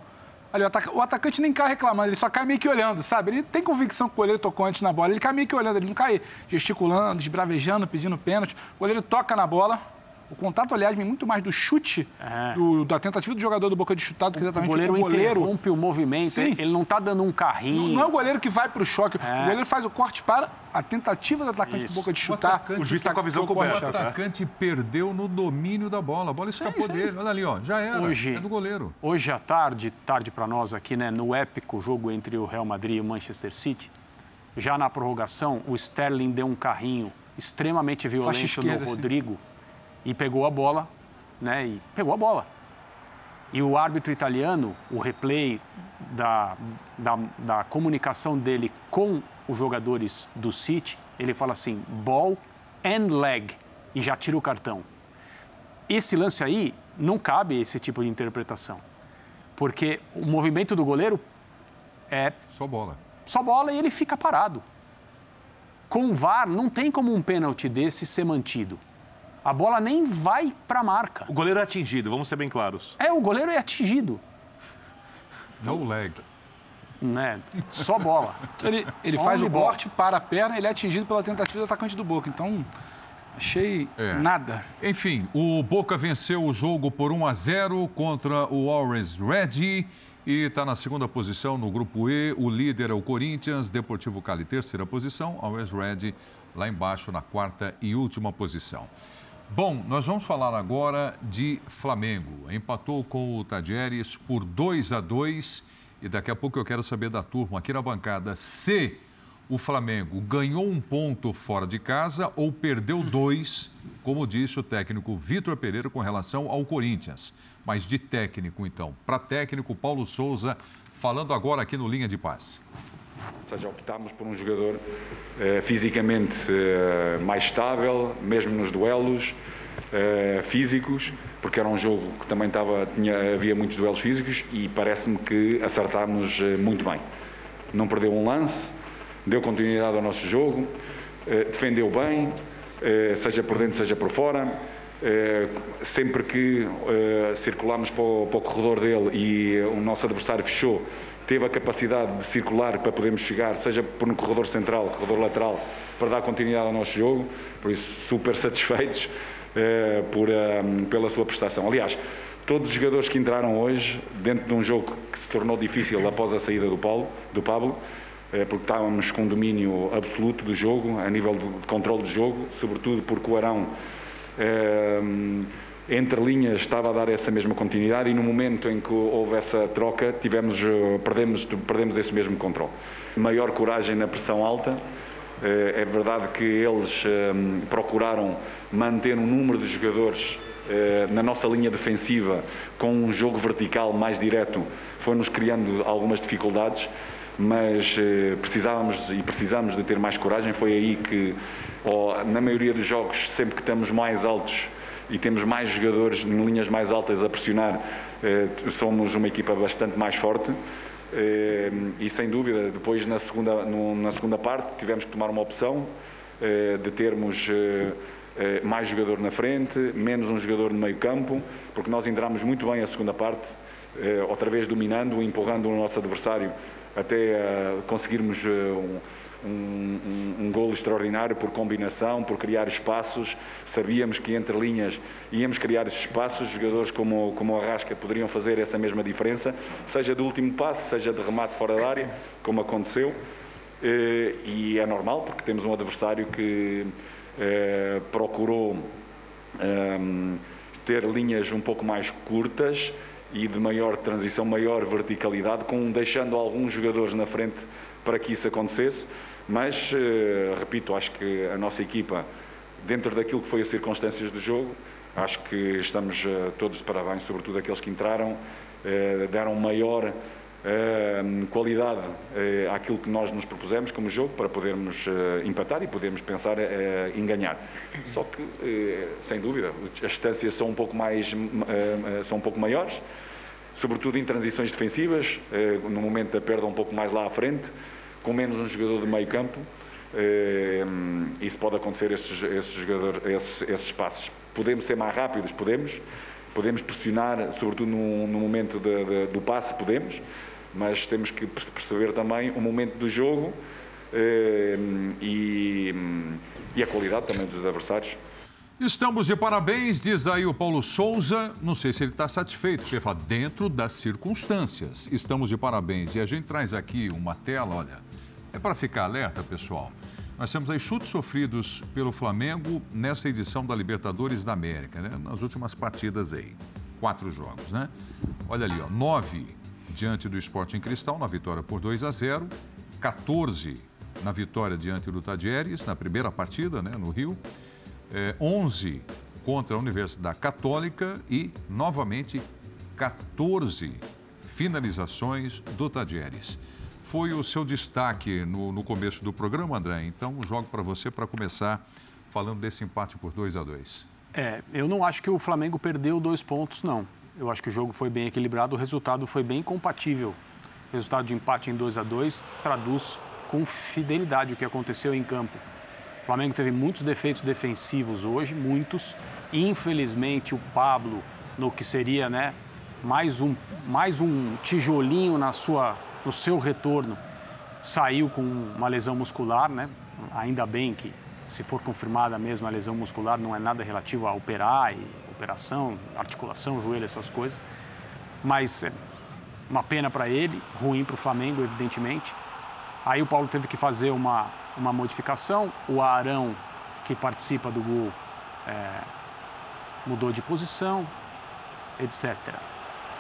ali, o, ataca, o atacante nem cai reclamando, ele só cai meio que olhando, sabe? Ele tem convicção que o goleiro tocou antes na bola, ele cai meio que olhando, ele não cai gesticulando, esbravejando, pedindo pênalti. O goleiro toca na bola, o contato, aliás, vem muito mais do chute, é. do, da tentativa do jogador do Boca de chutado, que exatamente
o goleiro. O goleiro interrompe o movimento, Sim. ele não está dando um carrinho.
Não, não, é o goleiro que vai para o choque, é. o goleiro faz o corte para a tentativa do atacante Isso. do Boca de chutar.
O, o juiz está com a visão coberta.
O atacante perdeu no domínio da bola, a bola escapou sim, sim. dele. Olha ali, ó, já era, hoje, é do goleiro.
Hoje à tarde, tarde para nós aqui, né, no épico jogo entre o Real Madrid e o Manchester City, já na prorrogação, o Sterling deu um carrinho extremamente violento no Rodrigo e pegou a bola né, e pegou a bola. E o árbitro italiano, o replay da, da, da comunicação dele com os jogadores do City, ele fala assim, ball and leg, e já tira o cartão. Esse lance aí, não cabe esse tipo de interpretação. Porque o movimento do goleiro é...
Só bola.
Só bola e ele fica parado. Com o VAR, não tem como um pênalti desse ser mantido a bola nem vai para a marca.
O goleiro é atingido, vamos ser bem claros.
É, o goleiro é atingido.
No leg.
Né? Só bola.
ele ele faz o corte para a perna, ele é atingido pela tentativa do atacante do Boca. Então, achei é. nada.
Enfim, o Boca venceu o jogo por 1 a 0 contra o Orange Red e está na segunda posição no grupo E. O líder é o Corinthians, Deportivo Cali terceira posição, Orange Red lá embaixo na quarta e última posição. Bom, nós vamos falar agora de Flamengo. Empatou com o Tadieres por 2 a 2 e daqui a pouco eu quero saber da turma aqui na bancada se o Flamengo ganhou um ponto fora de casa ou perdeu dois, como disse o técnico Vitor Pereira com relação ao Corinthians. Mas de técnico, então. Para técnico, Paulo Souza, falando agora aqui no Linha de Paz.
Ou seja, optámos por um jogador eh, fisicamente eh, mais estável, mesmo nos duelos eh, físicos, porque era um jogo que também estava, tinha, havia muitos duelos físicos e parece-me que acertámos muito bem. Não perdeu um lance, deu continuidade ao nosso jogo, defendeu bem, seja por dentro, seja por fora. sempre que circulámos para o, para o corredor dele e o nosso adversário fechou, teve a capacidade de circular para podermos chegar, seja por um corredor central, corredor lateral, para dar continuidade ao nosso jogo, por isso super satisfeitos eh, por, eh, pela sua prestação. Aliás, todos os jogadores que entraram hoje, dentro de um jogo que se tornou difícil após a saída do Paulo, do Pablo, eh, porque estávamos com domínio absoluto do jogo, a nível de controle do jogo, sobretudo porque o Arão eh, entre linhas estava a dar essa mesma continuidade e no momento em que houve essa troca tivemos, eh, perdemos, perdemos esse mesmo controle. Maior coragem na pressão alta, eh, é verdade que eles eh, procuraram manter um número de jogadores na nossa linha defensiva com um jogo vertical mais direto, foi-nos criando algumas dificuldades, mas precisávamos e precisamos de ter mais coragem. Foi aí que, na maioria dos jogos, sempre que estamos mais altos, e temos mais jogadores em linhas mais altas a pressionar, eh, somos uma equipa bastante mais forte. Eh, e sem dúvida, depois na segunda, na segunda parte tivemos que tomar uma opção eh, de termos mais jogador na frente, menos um jogador no meio campo, porque nós entramos muito bem a segunda parte, outra vez dominando, empurrando o nosso adversário até conseguirmos um, um, um, um golo extraordinário por combinação, por criar espaços. Sabíamos que entre linhas íamos criar espaços. Jogadores como, como o Arrasca poderiam fazer essa mesma diferença, seja do último passo, seja de remate fora da área, como aconteceu. Eh, e é normal, porque temos um adversário que eh, procurou ehm, ter linhas um pouco mais curtas e de maior transição, maior verticalidade, com deixando alguns jogadores na frente para que isso acontecesse Mas, eh, repito, acho que a nossa equipa, dentro daquilo que foi as circunstâncias do jogo, acho que estamos eh, todos de parabéns, sobretudo aqueles que entraram, eh, deram maior qualidade àquilo que nós nos propusemos como jogo para podermos empatar e podermos pensar em ganhar. Só que, sem dúvida, as distâncias são um pouco mais, são um pouco maiores, sobretudo em transições defensivas, no momento da perda um pouco mais lá à frente com menos um jogador de meio campo, eh, isso pode acontecer esses, esses, esses, esses passos. Podemos ser mais rápidos? Podemos. Podemos pressionar, sobretudo no, no momento de, de, do passe? Podemos. Mas temos que perceber também o momento do jogo eh, e, e a qualidade também dos adversários.
Estamos de parabéns, diz aí o Paulo Souza. Não sei se ele está satisfeito, porque ele fala dentro das circunstâncias. Estamos de parabéns. E a gente traz aqui uma tela, olha, é para ficar alerta, pessoal. Nós temos aí chutes sofridos pelo Flamengo nessa edição da Libertadores da América, né? Nas últimas partidas aí. Quatro jogos, né? Olha ali, ó. Nove diante do Sporting Cristal, na vitória por 2 a 0. 14 na vitória diante do Tadieres, na primeira partida, né? No Rio. É, 11 contra a Universidade Católica e, novamente, 14 finalizações do Tadieres foi o seu destaque no, no começo do programa, André. Então, jogo para você para começar falando desse empate por 2 a 2
É, eu não acho que o Flamengo perdeu dois pontos, não. Eu acho que o jogo foi bem equilibrado, o resultado foi bem compatível. O resultado de empate em 2 a 2 traduz com fidelidade o que aconteceu em campo. O Flamengo teve muitos defeitos defensivos hoje, muitos. Infelizmente, o Pablo, no que seria né, mais, um, mais um tijolinho na sua no seu retorno, saiu com uma lesão muscular, né? Ainda bem que, se for confirmada a mesma lesão muscular, não é nada relativo a operar, e operação, articulação, joelho, essas coisas. Mas é uma pena para ele, ruim para o Flamengo, evidentemente. Aí o Paulo teve que fazer uma, uma modificação. O Arão, que participa do gol, é, mudou de posição, etc.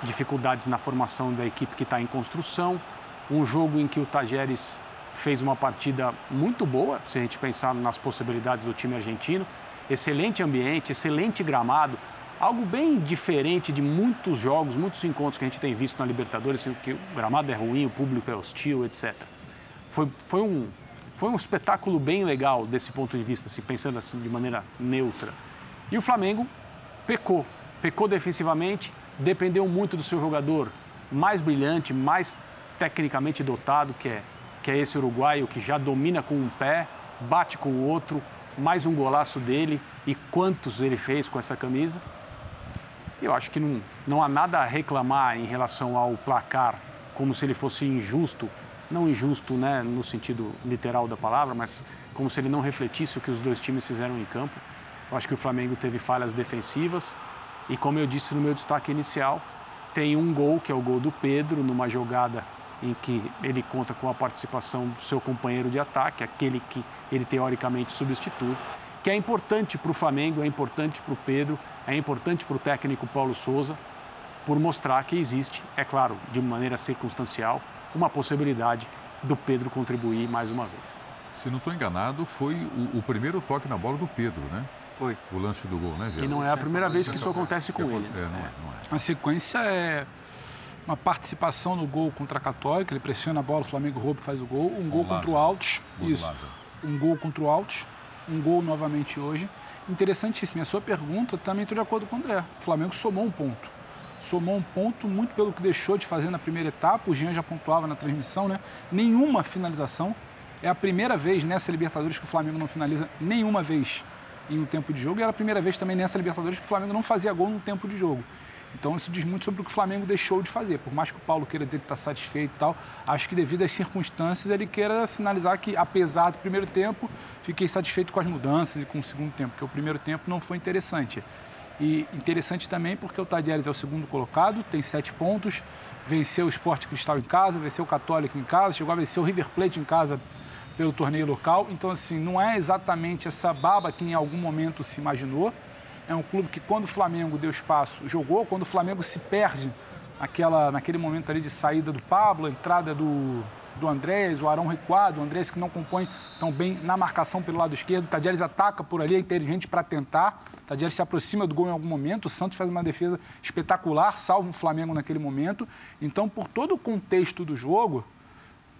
Dificuldades na formação da equipe que está em construção um jogo em que o Tajeres fez uma partida muito boa, se a gente pensar nas possibilidades do time argentino. Excelente ambiente, excelente gramado, algo bem diferente de muitos jogos, muitos encontros que a gente tem visto na Libertadores, em que o gramado é ruim, o público é hostil, etc. Foi, foi, um, foi um espetáculo bem legal desse ponto de vista, assim, pensando assim de maneira neutra. E o Flamengo pecou, pecou defensivamente, dependeu muito do seu jogador mais brilhante, mais tecnicamente dotado, que é, que é esse uruguaio que já domina com um pé, bate com o outro, mais um golaço dele e quantos ele fez com essa camisa. Eu acho que não, não há nada a reclamar em relação ao placar, como se ele fosse injusto, não injusto né, no sentido literal da palavra, mas como se ele não refletisse o que os dois times fizeram em campo. Eu acho que o Flamengo teve falhas defensivas e, como eu disse no meu destaque inicial, tem um gol, que é o gol do Pedro, numa jogada em que ele conta com a participação do seu companheiro de ataque, aquele que ele teoricamente substitui, que é importante para o Flamengo, é importante para o Pedro, é importante para o técnico Paulo Souza, por mostrar que existe, é claro, de maneira circunstancial, uma possibilidade do Pedro contribuir mais uma vez.
Se não estou enganado, foi o, o, primeiro toque na bola do Pedro, né?
Foi.
O lance do gol, né,
Geraldo? E não é a primeira vez que isso acontece com ele.
É, não é, não é. A sequência é uma participação no gol contra a Católica, ele pressiona a bola, o Flamengo rouba e faz o gol. Um gol contra o Altos, isso. Um gol contra o Altos, um gol novamente hoje. Interessantíssimo. E a sua pergunta também estou de acordo com o André. O Flamengo somou um ponto. Somou um ponto muito pelo que deixou de fazer na primeira etapa. O Jean já pontuava na transmissão, né? Nenhuma finalização. É a primeira vez nessa Libertadores que o Flamengo não finaliza nenhuma vez em um tempo de jogo. E era a primeira vez também nessa Libertadores que o Flamengo não fazia gol no tempo de jogo. Então isso diz muito sobre o que o Flamengo deixou de fazer. Por mais que o Paulo queira dizer que está satisfeito e tal, acho que devido às circunstâncias ele queira sinalizar que, apesar do primeiro tempo, fiquei satisfeito com as mudanças e com o segundo tempo, porque o primeiro tempo não foi interessante. E interessante também porque o Tadieres é o segundo colocado, tem sete pontos, venceu o Esporte Cristal em casa, venceu o Católico em casa, chegou a vencer o River Plate em casa pelo torneio local. Então, assim, não é exatamente essa baba que em algum momento se imaginou é um clube que, quando o Flamengo deu espaço, jogou. Quando o Flamengo se perde naquela, naquele momento ali de saída do Pablo, entrada do, do Andrés, o Arão recuado, o Andrés que não compõe tão bem na marcação pelo lado esquerdo. O Tadieres ataca por ali, é inteligente para tentar. O Tadieres se aproxima do gol em algum momento. O Santos faz uma defesa espetacular, salva o Flamengo naquele momento. Então, por todo o contexto do jogo,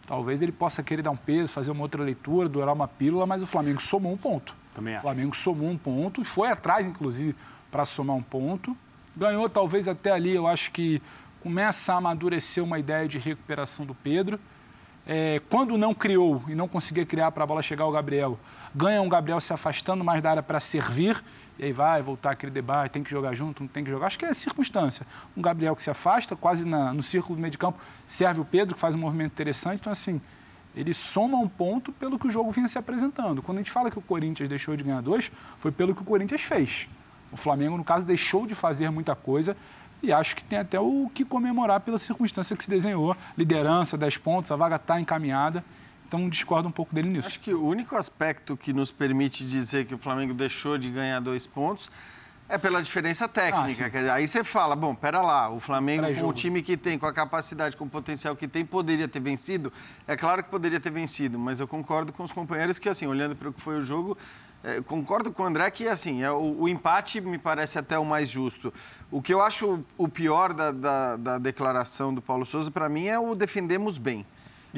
talvez ele possa querer dar um peso, fazer uma outra leitura, dourar uma pílula, mas o Flamengo somou um ponto.
Também
acho. O Flamengo somou um ponto foi atrás, inclusive, para somar um ponto. Ganhou, talvez até ali, eu acho que começa a amadurecer uma ideia de recuperação do Pedro. É, quando não criou e não conseguia criar para a bola chegar ao Gabriel, ganha um Gabriel se afastando mais da área para servir, e aí vai voltar aquele debate, tem que jogar junto, não tem que jogar. Acho que é circunstância. Um Gabriel que se afasta, quase na, no círculo do meio de campo, serve o Pedro, que faz um movimento interessante. Então, assim, ele soma um ponto pelo que o jogo vinha se apresentando. Quando a gente fala que o Corinthians deixou de ganhar dois, foi pelo que o Corinthians fez. O Flamengo, no caso, deixou de fazer muita coisa e acho que tem até o que comemorar pela circunstância que se desenhou. Liderança, 10 pontos, a vaga está encaminhada. Então, discordo um pouco dele nisso.
Acho que o único aspecto que nos permite dizer que o Flamengo deixou de ganhar dois pontos é pela diferença técnica. Ah, aí você fala, bom, pera lá, o Flamengo com o time que tem, com a capacidade, com o potencial que tem, poderia ter vencido? É claro que poderia ter vencido, mas eu concordo com os companheiros que, assim, olhando para o que foi o jogo, é, concordo com o André que, assim, é, o, o, empate me parece até o mais justo. O que eu acho o pior da, da, da declaração do Paulo Souza, para mim, é o defendemos bem.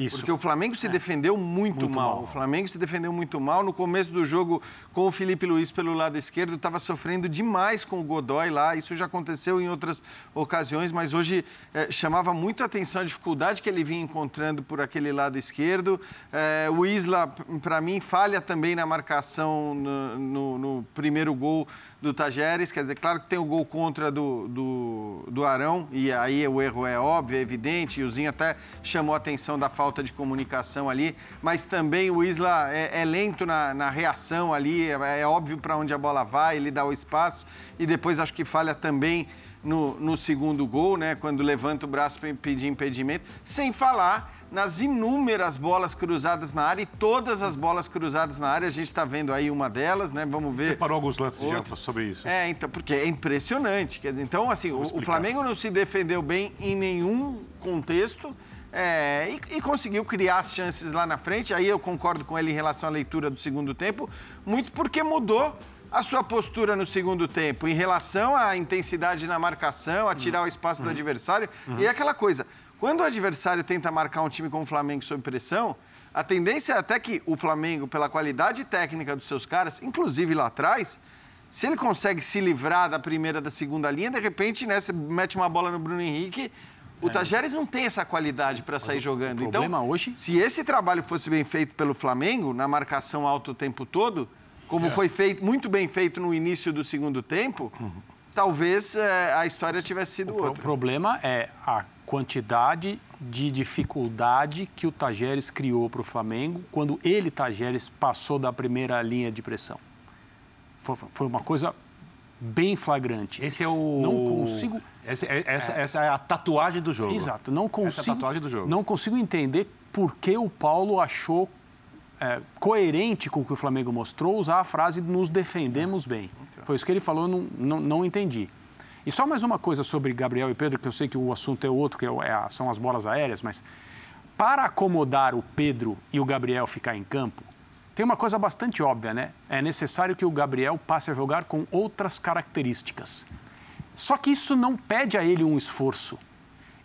Isso. Porque o Flamengo se é. defendeu muito, muito mal. mal. O Flamengo se defendeu muito mal. No começo do jogo, com o Felipe Luiz pelo lado esquerdo, estava sofrendo demais com o Godoy lá. Isso já aconteceu em outras ocasiões, mas hoje é, chamava muito a atenção a dificuldade que ele vinha encontrando por aquele lado esquerdo. É, o Isla, para mim, falha também na marcação no, no, no primeiro gol do Tajeres, quer dizer, claro que tem o gol contra do, do, do Arão, e aí o erro é óbvio, é evidente, e o Zinho até chamou a atenção da falta de comunicação ali, mas também o Isla é, é lento na, na, reação ali, é, é óbvio para onde a bola vai, ele dá o espaço, e depois acho que falha também no, no segundo gol, né, quando levanta o braço para impedir impedimento, sem falar nas inúmeras bolas cruzadas na área e todas as bolas cruzadas na área. A gente está vendo aí uma delas, né? Vamos ver. Você
parou alguns lances já sobre isso.
É, então, porque é impressionante. Então, assim, o, o, Flamengo não se defendeu bem em nenhum contexto. É, e, e, conseguiu criar as chances lá na frente. Aí eu concordo com ele em relação à leitura do segundo tempo, muito porque mudou a sua postura no segundo tempo em relação à intensidade na marcação, a tirar o espaço do uhum. adversário. Uhum. E é aquela coisa, quando o adversário tenta marcar um time como o Flamengo sob pressão, a tendência é até que o Flamengo, pela qualidade técnica dos seus caras, inclusive lá atrás, se ele consegue se livrar da primeira, da segunda linha, de repente, né, você mete uma bola no Bruno Henrique, o é. Tajeres não tem essa qualidade para sair jogando.
então, hoje...
se esse trabalho fosse bem feito pelo Flamengo, na marcação alta o tempo todo, como é. foi feito, muito bem feito no início do segundo tempo, uhum. talvez é, a história tivesse sido
o
outra.
O problema é a quantidade de dificuldade que o Tajeres criou para o Flamengo quando ele, Tajeres, passou da primeira linha de pressão. Foi, uma coisa bem flagrante.
Esse é o.
Não consigo.
Essa, é, essa, é. essa é a tatuagem do jogo.
Exato. Não consigo.
Essa é a tatuagem do jogo.
Não consigo entender por que o Paulo achou é, coerente com o que o Flamengo mostrou usar a frase nos defendemos bem. Foi isso que ele falou, não, não, não entendi. E só mais uma coisa sobre Gabriel e Pedro, que eu sei que o assunto é outro, que é, é são as bolas aéreas, mas para acomodar o Pedro e o Gabriel ficar em campo, tem uma coisa bastante óbvia, né? É necessário que o Gabriel passe a jogar com outras características. Só que isso não pede a ele um esforço.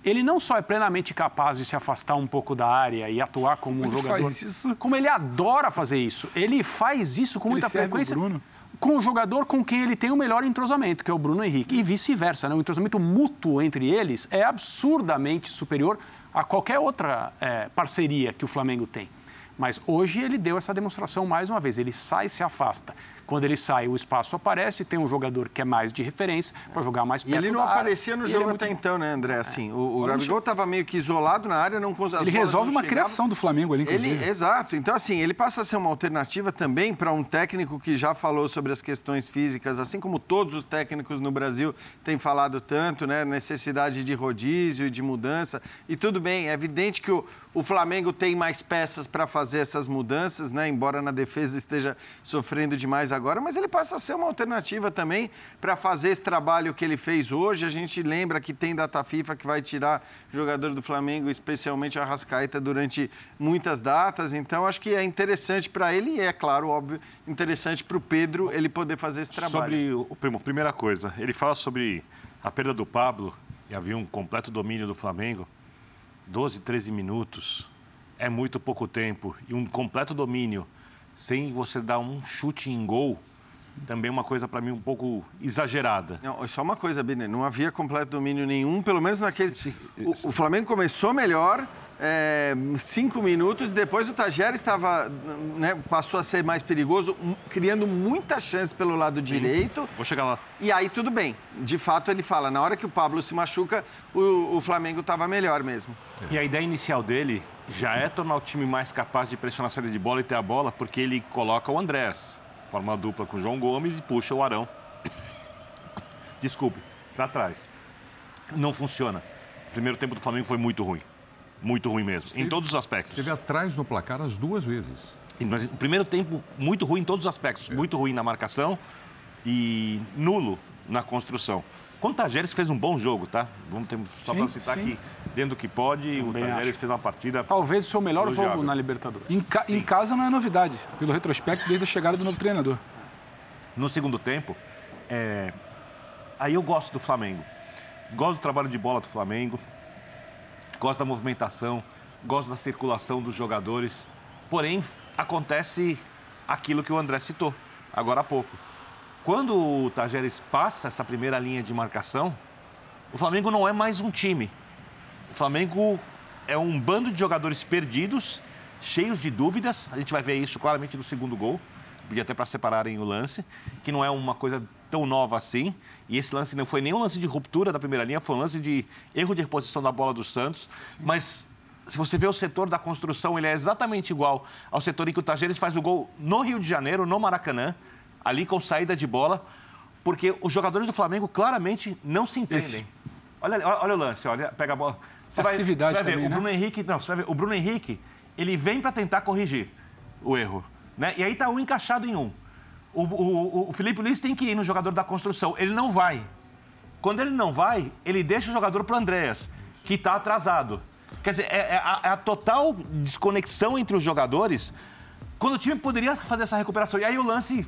Ele não só é plenamente capaz de se afastar um pouco da área e atuar como um ele jogador, como ele adora fazer isso. Ele faz isso com ele muita frequência. Bruno com o jogador com quem ele tem o melhor entrosamento, que é o Bruno Henrique. E vice-versa, né? o entrosamento mútuo entre eles é absurdamente superior a qualquer outra é, parceria que o Flamengo tem. Mas hoje ele deu essa demonstração mais uma vez. Ele sai e se afasta. Quando ele sai, o espaço aparece, tem um jogador que é mais de referência para jogar mais perto
E ele não aparecia no jogo é até então, né, André? Assim, o, o Gabigol estava meio que isolado na área, não
conseguia. Ele resolve uma chegavam. criação do Flamengo ali, inclusive.
Ele, exato. Então, assim, ele passa a ser uma alternativa também para um técnico que já falou sobre as questões físicas, assim como todos os técnicos no Brasil têm falado tanto, né? Necessidade de rodízio e de mudança. E tudo bem, é evidente que o O Flamengo tem mais peças para fazer essas mudanças, né? embora na defesa esteja sofrendo demais agora, mas ele passa a ser uma alternativa também para fazer esse trabalho que ele fez hoje. A gente lembra que tem data FIFA que vai tirar jogador do Flamengo, especialmente a Rascaeta, durante muitas datas. Então, acho que é interessante para ele e, é claro, óbvio, interessante para o Pedro ele poder fazer esse trabalho.
Sobre o primo, primeira coisa, ele fala sobre a perda do Pablo e havia um completo domínio do Flamengo. 12, 13 minutos é muito pouco tempo e um completo domínio sem você dar um chute em gol também é uma coisa para mim um pouco exagerada.
Não, só uma coisa, Biner, não havia completo domínio nenhum, pelo menos naquele. O, o Flamengo começou melhor, é, cinco minutos, depois o Tagere estava, né, passou a ser mais perigoso, criando muita chance pelo lado Sim. direito.
Vou chegar lá.
E aí tudo bem. De fato, ele fala, na hora que o Pablo se machuca, o, o Flamengo estava melhor mesmo.
E a ideia inicial dele já é tornar o time mais capaz de pressionar a saída de bola e ter a bola, porque ele coloca o Andrés, forma uma dupla com o João Gomes e puxa o Arão. Desculpe, para trás. Não funciona. O primeiro tempo do Flamengo foi muito ruim muito ruim mesmo, em todos os aspectos.
Esteve atrás no placar as duas vezes.
Mas o primeiro tempo, muito ruim em todos os aspectos. É. Muito ruim na marcação e nulo na construção. Com o Tajeres fez um bom jogo, tá? Vamos ter, só para citar sim. aqui, dentro do que pode, Também o Tajeres fez uma partida.
Talvez o seu melhor jogo na Libertadores. Em, ca em, casa não é novidade, pelo retrospecto, desde a chegada do novo treinador.
No segundo tempo, é... aí eu gosto do Flamengo. Gosto do trabalho de bola do Flamengo gosto da movimentação, gosto da circulação dos jogadores. Porém, acontece aquilo que o André citou agora há pouco. Quando o Tajeres passa essa primeira linha de marcação, o Flamengo não é mais um time. O Flamengo é um bando de jogadores perdidos, cheios de dúvidas. A gente vai ver isso claramente no segundo gol. Podia até para separarem o lance, que não é uma coisa tão nova assim. E esse lance não foi nem um lance de ruptura da primeira linha, foi um lance de erro de reposição da bola do Santos. Sim. Mas se você vê o setor da construção, ele é exatamente igual ao setor em que o Tajeres faz o gol no Rio de Janeiro, no Maracanã, ali com saída de bola, porque os jogadores do Flamengo claramente não se entendem. Esse... Olha, olha o lance, olha, pega a bola.
Você Passividade
vai, você
vai ver,
o né? Bruno Henrique, não, você vai ver, o Bruno Henrique, ele vem para tentar corrigir o erro, né? E aí está um encaixado em um. O, o, o Felipe Luiz tem que ir no jogador da construção. Ele não vai. Quando ele não vai, ele deixa o jogador para Andréas, que está atrasado. Quer dizer, é, é, a, é, a, total desconexão entre os jogadores, quando o time poderia fazer essa recuperação. E aí o lance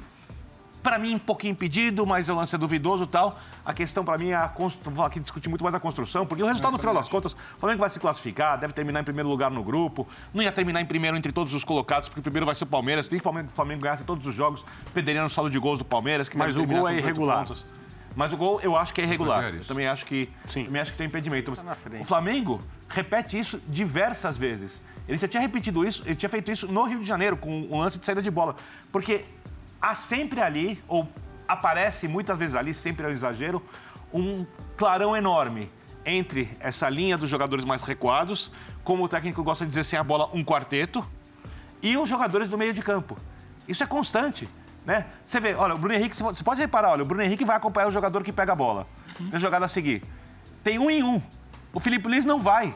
para mim, um pouquinho impedido, mas o lance é duvidoso e tal. A questão, para mim, é a construção. Vou aqui discutir muito mais a construção, porque o resultado, no final das contas, o Flamengo vai se classificar, deve terminar em primeiro lugar no grupo. Não ia terminar em primeiro entre todos os colocados, porque o primeiro vai ser o Palmeiras. Tem que o Flamengo ganhasse todos os jogos, perderia no saldo de gols do Palmeiras. Que
mas o gol é irregular.
Mas o gol eu acho que é irregular. Eu também acho que, Sim. também acho que tem impedimento. Tá o Flamengo repete isso diversas vezes. Ele já tinha repetido isso, ele tinha feito isso no Rio de Janeiro, com um lance de saída de bola. Porque há sempre ali, ou aparece muitas vezes ali, sempre é um exagero, um clarão enorme entre essa linha dos jogadores mais recuados, como o técnico gosta de dizer sem a bola, um quarteto, e os jogadores do meio de campo. Isso é constante. Né? Você vê, olha, o Bruno Henrique, você pode reparar, olha, o Bruno Henrique vai acompanhar o jogador que pega a bola. Tem a jogada a seguir. Tem um em um. O Felipe Luiz não vai.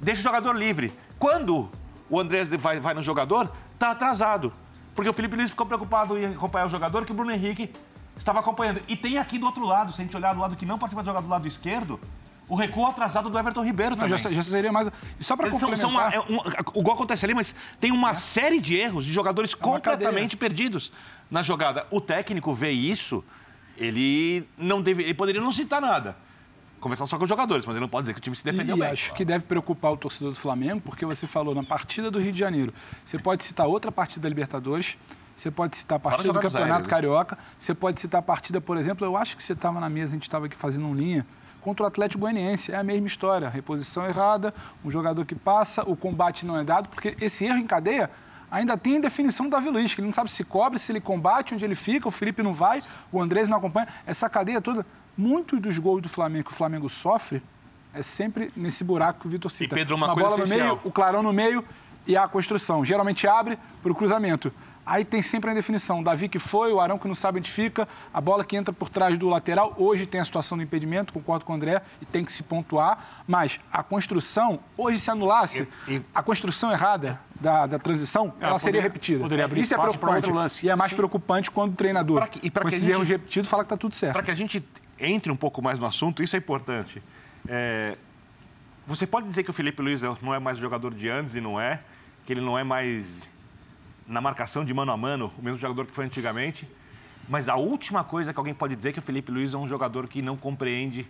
Deixa o jogador livre. Quando o Andrés vai, vai no jogador, tá atrasado. Porque o Felipe Luiz ficou preocupado em acompanhar o jogador que o Bruno Henrique estava acompanhando. E tem aqui do outro lado, se a gente olhar do lado que não participa de jogar do lado esquerdo, o recuo atrasado do Everton Ribeiro também.
Já, já seria mais. Só para complementar. São,
uma, é, um, o gol acontece ali, mas tem uma é. série de erros de jogadores é completamente perdidos na jogada. O técnico vê isso, ele não deve, ele poderia não citar nada conversar só com os jogadores, mas ele não pode dizer que o time se defendeu
e
bem.
acho que deve preocupar o torcedor do Flamengo, porque você falou na partida do Rio de Janeiro. Você pode citar outra partida da Libertadores, você pode citar a partida do Campeonato aéreos, Carioca, você pode citar a partida, por exemplo, eu acho que você estava na mesa, a gente estava aqui fazendo um linha, contra o Atlético Goianiense. É a mesma história, reposição errada, um jogador que passa, o combate não é dado, porque esse erro em cadeia ainda tem a definição do Davi Luiz, que ele não sabe se cobre, se ele combate, onde ele fica, o Felipe não vai, o Andrés não acompanha. Essa cadeia toda muitos dos gols do Flamengo que o Flamengo sofre é sempre nesse buraco que o Vitor cita.
E Pedro, uma,
uma bola
essencial.
no meio, o clarão no meio e a construção. Geralmente abre para o cruzamento.
Aí tem sempre a indefinição. Davi que foi, o Arão que não sabe onde fica, a bola que entra por trás do lateral. Hoje tem a situação do impedimento, concordo com o André, e tem que se pontuar. Mas a construção, hoje se anulasse, e, e... a construção errada da, da transição, é, ela seria repetida.
Poderia abrir
Isso é preocupante.
lance.
E é mais Sim. preocupante quando o treinador, que, e com esses gente, erros repetidos, fala que está tudo certo.
Para que a gente entre um pouco mais no assunto, isso é importante. É... Você pode dizer que o Felipe Luiz não é mais jogador de antes e não é, que ele não é mais na marcação de mano a mano, o mesmo jogador que foi antigamente. Mas a última coisa que alguém pode dizer é que o Felipe Luiz é um jogador que não compreende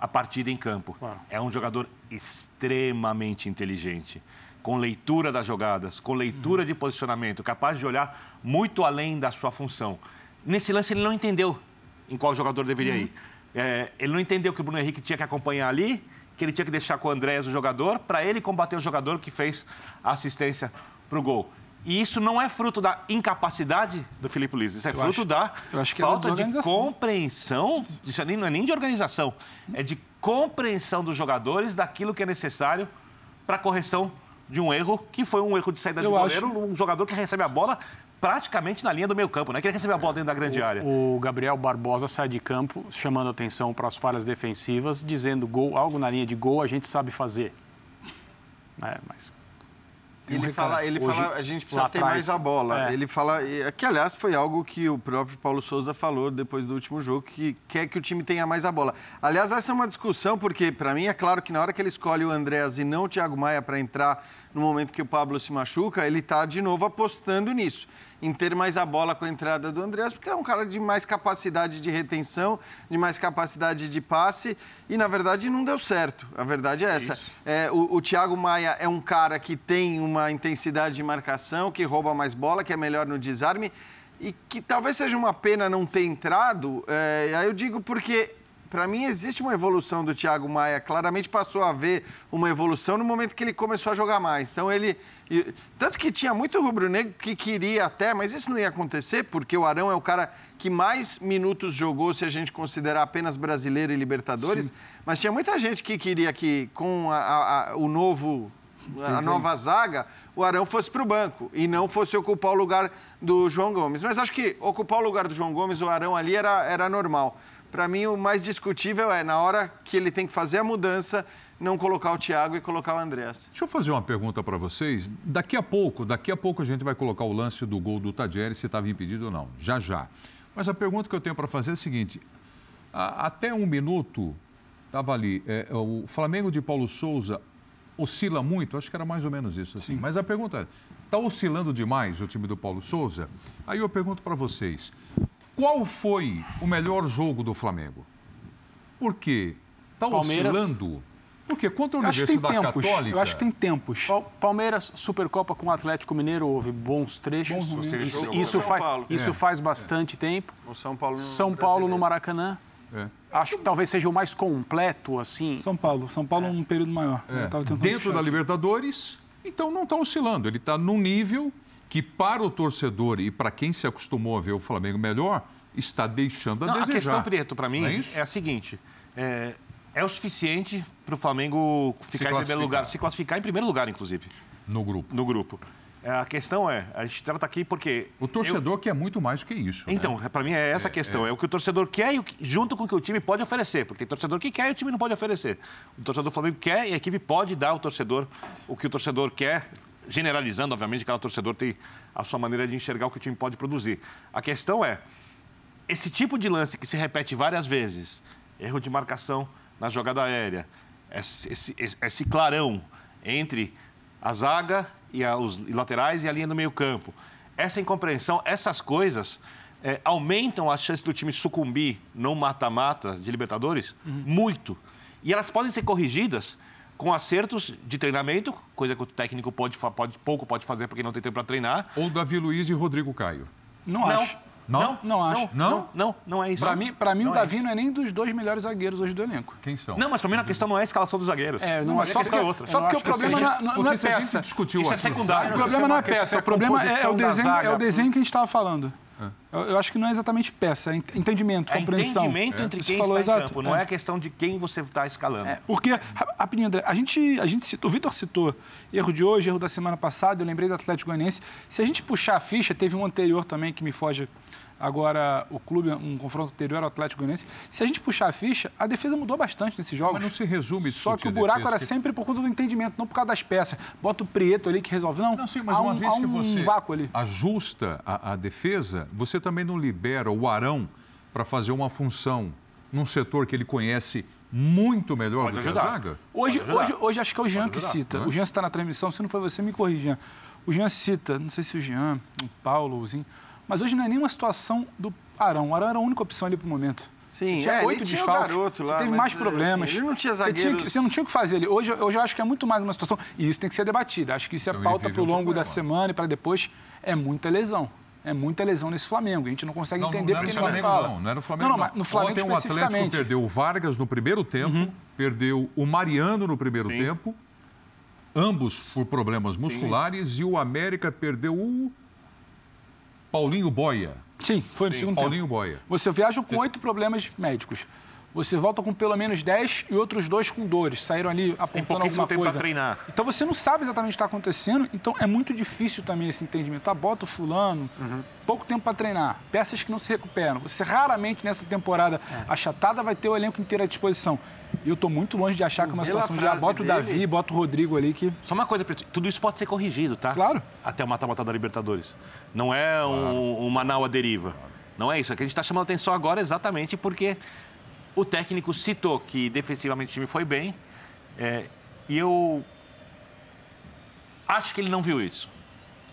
a partida em campo. Claro. É um jogador extremamente inteligente, com leitura das jogadas, com leitura uhum. de posicionamento, capaz de olhar muito além da sua função. Nesse lance ele não entendeu em qual jogador deveria uhum. ir. É, ele não entendeu que o Bruno Henrique tinha que acompanhar ali, que ele tinha que deixar com o Andrés o jogador, para ele combater o jogador que fez a assistência para o gol. E isso não é fruto da incapacidade do Felipe Luiz, isso é eu fruto acho, da é falta de compreensão, isso não é nem de organização, é de compreensão dos jogadores daquilo que é necessário para a correção de um erro, que foi um erro de saída eu de goleiro, acho... um jogador que recebe a bola praticamente na linha do meio campo, né? Que ele recebe a bola dentro da grande
o,
área.
O Gabriel Barbosa sai de campo chamando atenção para as falhas defensivas, dizendo gol, algo na linha de gol a gente sabe fazer. É, mas
ele fala, ele Hoje, fala, a gente precisa ter atrás, mais a bola. É. Ele fala, que aliás foi algo que o próprio Paulo Souza falou depois do último jogo, que quer que o time tenha mais a bola. Aliás, essa é uma discussão, porque para mim é claro que na hora que ele escolhe o Andréas e não o Thiago Maia para entrar no momento que o Pablo se machuca, ele está de novo apostando nisso em ter mais a bola com a entrada do Andrés, porque é um cara de mais capacidade de retenção, de mais capacidade de passe, e na verdade não deu certo. A verdade é essa. É, o, o Thiago Maia é um cara que tem uma intensidade de marcação, que rouba mais bola, que é melhor no desarme, e que talvez seja uma pena não ter entrado. É, aí eu digo porque para mim existe uma evolução do Thiago Maia. Claramente passou a ver uma evolução no momento que ele começou a jogar mais. Então ele. Tanto que tinha muito rubro-negro que queria até, mas isso não ia acontecer, porque o Arão é o cara que mais minutos jogou, se a gente considerar apenas brasileiro e Libertadores. Sim. Mas tinha muita gente que queria que, com a, a, o novo. A nova zaga, o Arão fosse para o banco e não fosse ocupar o lugar do João Gomes. Mas acho que ocupar o lugar do João Gomes, o Arão ali era, era normal. Para mim, o mais discutível é, na hora que ele tem que fazer a mudança, não colocar o Thiago e colocar o Andrés.
Deixa eu fazer uma pergunta para vocês. Daqui a pouco, daqui a pouco a gente vai colocar o lance do gol do Tadjeri, se estava impedido ou não. Já, já. Mas a pergunta que eu tenho para fazer é a seguinte. A, até um minuto, estava ali, é, o Flamengo de Paulo Souza oscila muito, acho que era mais ou menos isso. Assim. Mas a pergunta é, está oscilando demais o time do Paulo Souza? Aí eu pergunto para vocês, qual foi o melhor jogo do Flamengo? Por quê? Está oscilando? Porque contra a Universidade tempos, Católica...
Eu acho que tem tempos. Palmeiras, Supercopa com o Atlético Mineiro, houve bons trechos. Bons isso, isso faz, isso é. faz bastante é. tempo.
O São Paulo no,
São Paulo no Maracanã. É. Acho que talvez seja o mais completo, assim.
São Paulo. São Paulo é. um período maior.
É. Dentro da Libertadores, então não está oscilando. Ele está num nível que para o torcedor e para quem se acostumou a ver o Flamengo melhor, está deixando a Não, desejar.
A questão, Preto, para mim, é, é, a seguinte. É, é o suficiente para o Flamengo ficar em primeiro lugar, se classificar em primeiro lugar, inclusive.
No grupo.
No grupo. É, a questão é, a gente trata aqui porque...
O torcedor eu... quer muito mais do que isso.
Né? Então,
né?
para mim é essa a é, questão. É. é. o que o torcedor quer e junto com o que o time pode oferecer. Porque tem torcedor que quer e o time não pode oferecer. O torcedor do Flamengo quer e a equipe pode dar ao torcedor o que o torcedor quer, generalizando, obviamente, cada torcedor tem a sua maneira de enxergar o que o time pode produzir. A questão é, esse tipo de lance que se repete várias vezes, erro de marcação na jogada aérea, esse, esse, esse clarão entre a zaga e a, os laterais e a linha do meio campo, essa incompreensão, essas coisas é, aumentam as chances do time sucumbir no mata-mata de Libertadores uhum. muito. E elas podem ser corrigidas com acertos de treinamento, coisa que o técnico pode, pode pouco pode fazer porque não tem tempo para treinar.
Ou Davi Luiz e Rodrigo Caio.
Não, não acho.
Não? Não,
não acho.
Não, não, não, não é isso.
Para mim, pra mim o é Davi é não é nem dos dois melhores zagueiros hoje do elenco.
Quem são?
Não, mas para mim a questão não é a escalação dos zagueiros.
É, não, não é só porque, é outra. Só porque o problema seja, não, não é peça.
discutiu
isso é secundário.
O problema não é peça, o problema é, o desenho, é o desenho que a gente estava falando. É. Eu, eu, acho que não é exatamente peça, é entendimento, é compreensão.
entendimento é. entre quem está exato, em campo, não é. é a questão de quem você está escalando. É,
porque, rapidinho, André, a gente, a gente citou, o Vitor citou erro de hoje, erro da semana passada, eu lembrei do Atlético Goianiense. Se a gente puxar a ficha, teve um anterior também que me foge Agora, o clube, um confronto anterior ao Atlético Goianiense, se a gente puxar a ficha, a defesa mudou bastante nesses jogos.
Mas não se resume
Só que o buraco era que... sempre por conta do entendimento, não por causa das peças. Bota o Prieto ali que resolve. Não, não sim, mas uma um, vez que um você vácuo ali.
ajusta a, a defesa, você também não libera o Arão para fazer uma função num setor que ele conhece muito melhor Pode do ajudar. que a zaga?
Hoje, hoje, hoje acho que é o Jean que cita. Né? O Jean está na transmissão, se não foi você, me corrija. O Jean cita, não sei se o Jean, o Paulo, o Zinho, mas hoje não é nenhuma situação do Arão. O Arão era a única opção ali para o momento.
Sim, tinha é, oito desfalques,
garoto lá, teve mais problemas.
Ele não tinha zagueiros... Você,
tinha, você, não tinha o que fazer ali. Hoje, hoje eu acho que é muito mais uma situação... E isso tem que ser debatido. Acho que isso é então, pauta para o longo da semana e para depois. É muita lesão. É muita lesão nesse Flamengo. A gente não consegue
não,
entender
não
porque
Flamengo,
não fala.
Não, não era no Flamengo. Não, não,
no Flamengo
Ontem o Atlético perdeu o Vargas no primeiro tempo, uhum. perdeu o Mariano no primeiro Sim. tempo, ambos por problemas musculares, Sim. e o América perdeu o Paulinho Boia.
Sim, foi no Sim, segundo
Paulinho
tempo.
Boia.
Você viaja com oito problemas médicos. Você volta com pelo menos 10 e outros dois com dores. Saíram ali apontando Tem alguma tempo coisa.
treinar.
Então você não sabe exatamente o que está acontecendo. Então é muito difícil também esse entendimento. Tá, bota o fulano, uhum. pouco tempo para treinar, peças que não se recuperam. Você raramente nessa temporada é. achatada vai ter o elenco inteiro à disposição. E eu estou muito longe de achar que é uma situação de ah, bota o Davi, bota o Rodrigo ali que.
Só uma coisa, tudo isso pode ser corrigido, tá?
Claro.
Até o mata-mata da Libertadores. Não é um, uma nau à deriva. Não é isso. É que a gente está chamando atenção agora exatamente porque o técnico citou que defensivamente o time foi bem. É, e eu acho que ele não viu isso.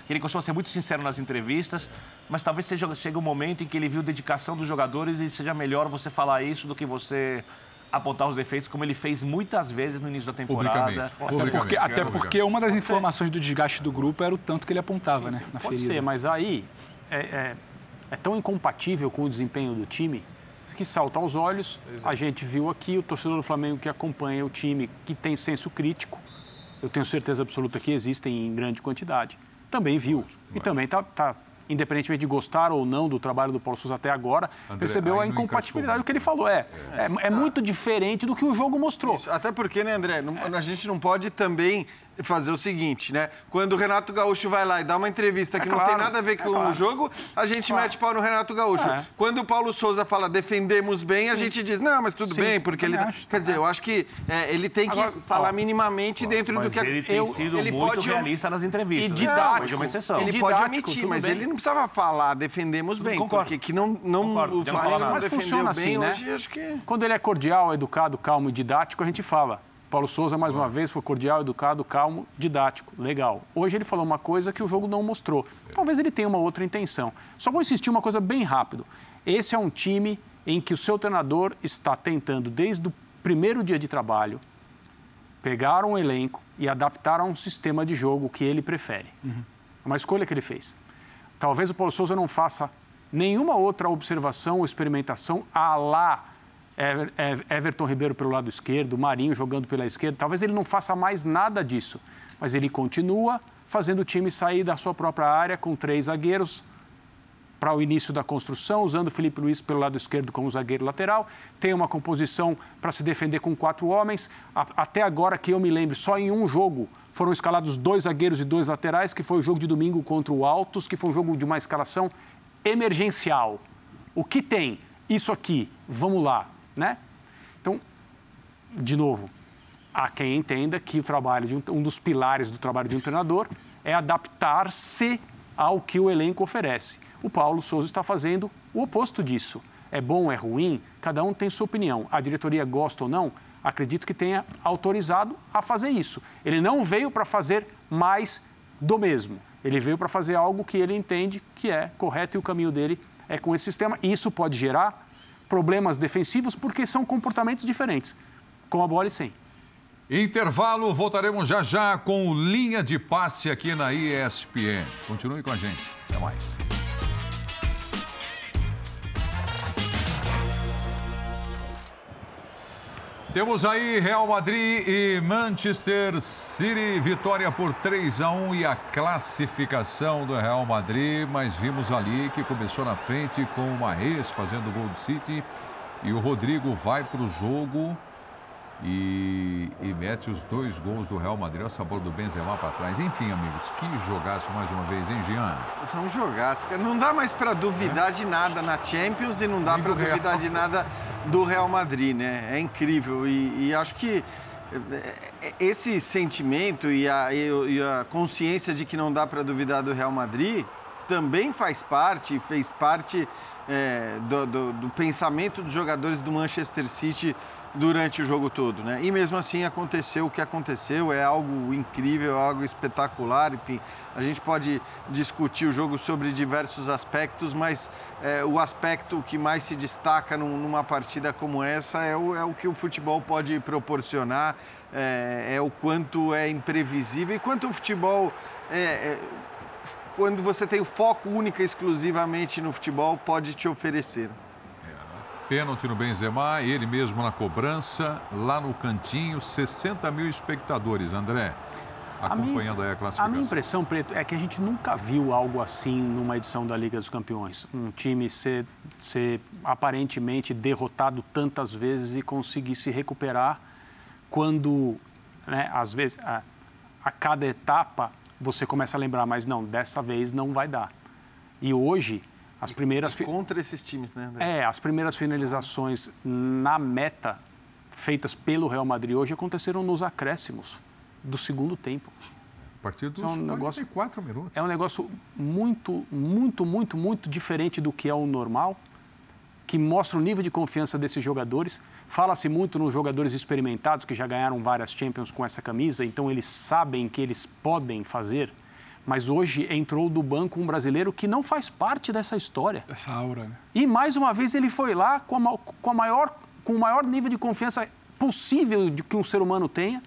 Que ele costuma ser muito sincero nas entrevistas, mas talvez seja, chegue um momento em que ele viu dedicação dos jogadores e seja melhor você falar isso do que você apontar os defeitos, como ele fez muitas vezes no início da temporada.
Até porque, até porque uma das informações do desgaste do grupo era o tanto que ele apontava, sim, né? Sim.
Na Pode ferida. ser, mas aí é, é, é tão incompatível com o desempenho do time que salta aos olhos. A gente viu aqui o torcedor do Flamengo que acompanha o time, que tem senso crítico, eu tenho certeza absoluta que existem em grande quantidade, também viu. E também está tá independentemente de gostar ou não do trabalho do Paulo Souza até agora, André, percebeu a incompatibilidade. O que ele falou é, é, é, é muito diferente do que o jogo mostrou. Isso,
até porque, né, André, não, a gente não pode também fazer o seguinte, né? Quando o Renato Gaúcho vai lá e dá uma entrevista que é não claro, tem nada a ver com é claro. o jogo, a gente claro. mete pau no Renato Gaúcho. É. Quando o Paulo Souza fala defendemos bem, Sim. a gente diz, não, mas tudo Sim, bem, porque ele. Acho. Quer dizer, eu acho que é, ele tem que Agora, falar ó, minimamente ó, dentro do que
ele tem eu, sido ele muito pode, realista nas entrevistas. E
didático, uma exceção. Ele pode admitir, mas bem. ele não precisava falar defendemos bem, Concordo. porque que não, não
Concordo, o Flamengo não mas funciona bem assim, né? hoje, acho que... Quando ele é cordial, educado, calmo e didático, a gente fala. Paulo Souza, mais uma vez, foi cordial, educado, calmo, didático. Legal. Hoje ele falou uma coisa que o jogo não mostrou. Talvez ele tenha uma outra intenção. Só vou insistir uma coisa bem rápido. Esse é um time em que o seu treinador está tentando, desde o primeiro dia de trabalho, pegar um elenco e adaptar a um sistema de jogo que ele prefere. Uhum. Uma escolha que ele fez. Talvez o Paulo Souza não faça nenhuma outra observação ou experimentação a lá Everton Ribeiro pelo lado esquerdo, Marinho jogando pela esquerda. Talvez ele não faça mais nada disso, mas ele continua fazendo o time sair da sua própria área com três zagueiros para o início da construção, usando Felipe Luiz pelo lado esquerdo como zagueiro lateral. Tem uma composição para se defender com quatro homens. Até agora que eu me lembro, só em um jogo foram escalados dois zagueiros e dois laterais, que foi o jogo de domingo contra o Altos, que foi um jogo de uma escalação emergencial. O que tem? Isso aqui, vamos lá, né? Então, de novo, há quem entenda que o trabalho de um, um dos pilares do trabalho de um treinador é adaptar-se ao que o elenco oferece. O Paulo Souza está fazendo o oposto disso. É bom, é ruim, cada um tem sua opinião. A diretoria gosta ou não, acredito que tenha autorizado a fazer isso. Ele não veio para fazer mais do mesmo. Ele veio para fazer algo que ele entende que é correto e o caminho dele é com esse sistema. Isso pode gerar problemas defensivos porque são comportamentos diferentes, com a bola e sem.
Intervalo, voltaremos já já com linha de passe aqui na ESPN. Continue com a gente. Até mais. Temos aí Real Madrid e Manchester City, vitória por 3 a 1 e a classificação do Real Madrid, mas vimos ali que começou na frente com o Marres fazendo o gol do City. E o Rodrigo vai para o jogo e, e, mete os dois gols do Real Madrid, o sabor do Benzema para trás. Enfim, amigos, que jogaço mais uma vez, hein, Jean?
Foi um jogaço. Não dá mais para duvidar é? de nada na Champions e não dá para duvidar de nada do Real Madrid, né? É incrível e, e acho que é, esse sentimento e a, e a consciência de que não dá para duvidar do Real Madrid também faz parte, fez parte é, do, do, do pensamento dos jogadores do Manchester City durante o jogo todo, né? E mesmo assim aconteceu o que aconteceu, é algo incrível, algo espetacular, enfim, a gente pode discutir o jogo sobre diversos aspectos, mas é, o aspecto que mais se destaca num, numa partida como essa é o, é o que o futebol pode proporcionar, é, é o quanto é imprevisível e quanto o futebol é, é quando você tem o foco única exclusivamente no futebol, pode te oferecer.
Pênalti no Benzema, ele mesmo na cobrança, lá no cantinho, 60 mil espectadores, André, acompanhando a aí a classificação.
A minha impressão, Preto, é que a gente nunca viu algo assim numa edição da Liga dos Campeões. Um time ser, ser aparentemente derrotado tantas vezes e conseguir se recuperar quando, né, às vezes, a, a cada etapa você começa a lembrar, mas não, dessa vez não vai dar. E hoje as primeiras...
E contra esses times, né?
André? É, as primeiras finalizações na meta feitas pelo Real Madrid hoje aconteceram nos acréscimos do segundo tempo.
A partir dos é um negócio, minutos.
É um negócio muito, muito, muito, muito diferente do que é o normal, que mostra o nível de confiança desses jogadores. Fala-se muito nos jogadores experimentados que já ganharam várias Champions com essa camisa, então eles sabem que eles podem fazer mas hoje entrou do banco um brasileiro que não faz parte dessa história.
Essa aura, né?
E mais uma vez ele foi lá com, a, com, a maior, com o maior nível de confiança possível de que um ser humano tenha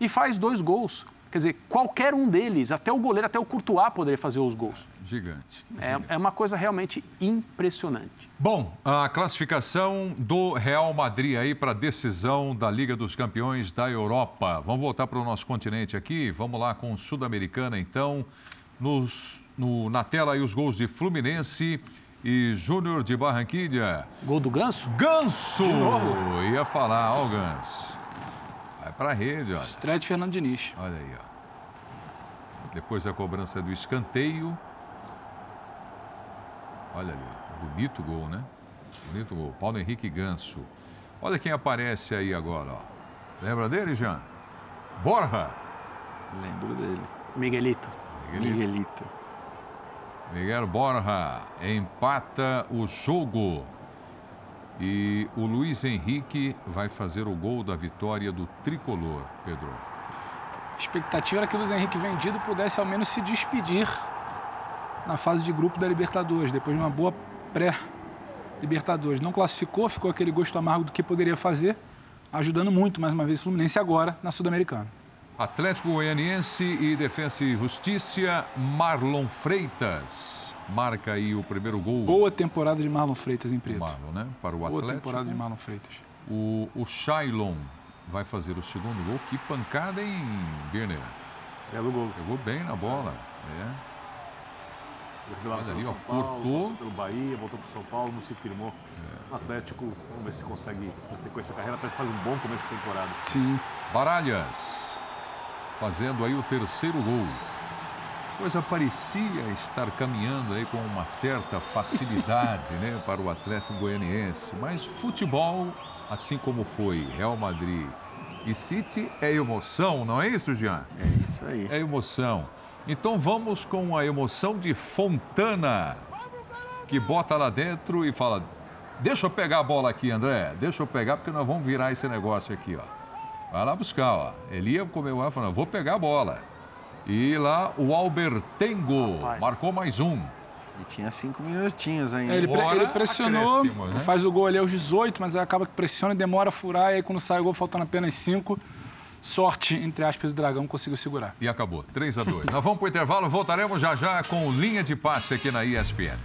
e faz dois gols. Quer dizer, qualquer um deles, até o goleiro, até o Courtois poderia fazer os gols.
Gigante.
É, é uma coisa realmente impressionante.
Bom, a classificação do Real Madrid aí para a decisão da Liga dos Campeões da Europa. Vamos voltar para o nosso continente aqui. Vamos lá com o Sul-Americana, então. Nos, no, na tela aí os gols de Fluminense e Júnior de Barranquilha.
Gol do Ganso?
Ganso! De novo? Ia falar, ó o Ganso. Vai para a rede, ó.
Estreia de Fernando Diniz.
Olha aí, ó. Depois da cobrança do escanteio. Olha ali, bonito gol, né? Bonito gol. Paulo Henrique Ganso. Olha quem aparece aí agora, ó. Lembra dele, Jean? Borja.
Lembro dele.
Miguelito.
Miguelito. Miguelito.
Miguel Borja empata o jogo. E o Luiz Henrique vai fazer o gol da vitória do tricolor, Pedro.
A expectativa era que o Luiz Henrique vendido pudesse ao menos se despedir na fase de grupo da Libertadores, depois de uma boa pré-Libertadores. Não classificou, ficou aquele gosto amargo do que poderia fazer, ajudando muito, mais uma vez, o Fluminense agora na Sul-Americana.
Atlético Goianiense e Defensa e Justiça, Marlon Freitas. Marca aí o primeiro gol.
Boa temporada de Marlon Freitas em preto.
Marlon, né? Para o
Boa
Atlético.
Boa temporada de Marlon Freitas.
O, o Shailon vai fazer o segundo gol. Que pancada, hein, Birner?
Belo gol.
Pegou bem na bola. É.
Olha ali, ó, cortou. Pelo Bahia, voltou para São Paulo, não se firmou. É. O Atlético, vamos ver se consegue na sequência da carreira. Que faz um bom começo de temporada.
Sim.
Baralhas fazendo aí o terceiro gol. Coisa parecia estar caminhando aí com uma certa facilidade né, para o Atlético Goianiense. Mas futebol, assim como foi Real Madrid e City, é emoção, não é isso, Jean?
É isso aí.
É emoção. Então vamos com a emoção de Fontana, que bota lá dentro e fala: Deixa eu pegar a bola aqui, André. Deixa eu pegar, porque nós vamos virar esse negócio aqui, ó. Vai lá buscar, ó. Ele ia comemorar falando: Vou pegar a bola. E lá o Albertengo Rapaz. marcou mais um.
E tinha cinco minutinhos ainda.
É, ele, pre ele, pressionou, né? faz o gol ali aos 18, mas aí acaba que pressiona e demora a furar. E aí quando sai o gol, faltando apenas cinco sorte, entre aspas, do Dragão conseguiu segurar.
E acabou. 3 a 2 Nós vamos para o intervalo, voltaremos já já com linha de passe aqui na ESPN.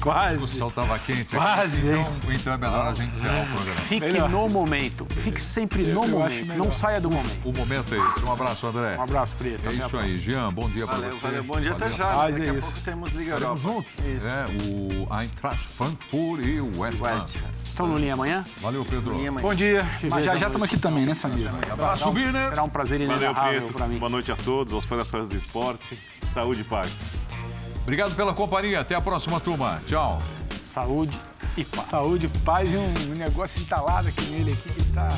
Quase. A discussão estava quente
Quase.
Aqui, então, então, é melhor a gente encerrar o programa.
Fique melhor. no momento. Fique sempre no eu momento. Não saia do momento.
O momento é esse. Um abraço, André.
Um abraço, Preto.
É isso aí. Jean, bom dia para você.
Valeu, bom dia até já. Daqui é a pouco temos Liga Europa.
juntos. Isso. É, o Eintracht Frankfurt e o West Ham.
Estão no Linha Amanhã?
Valeu, Pedro.
Bom dia. Mas já já estamos aqui também, né, Samir?
Subir, né?
Será um prazer
inenarrável para mim. Boa noite a todos, aos fãs das fãs do esporte. Saúde e paz.
Obrigado pela companhia. Até a próxima, turma. Tchau.
Saúde e paz.
Saúde, paz e um negócio instalado aqui nele aqui que tá.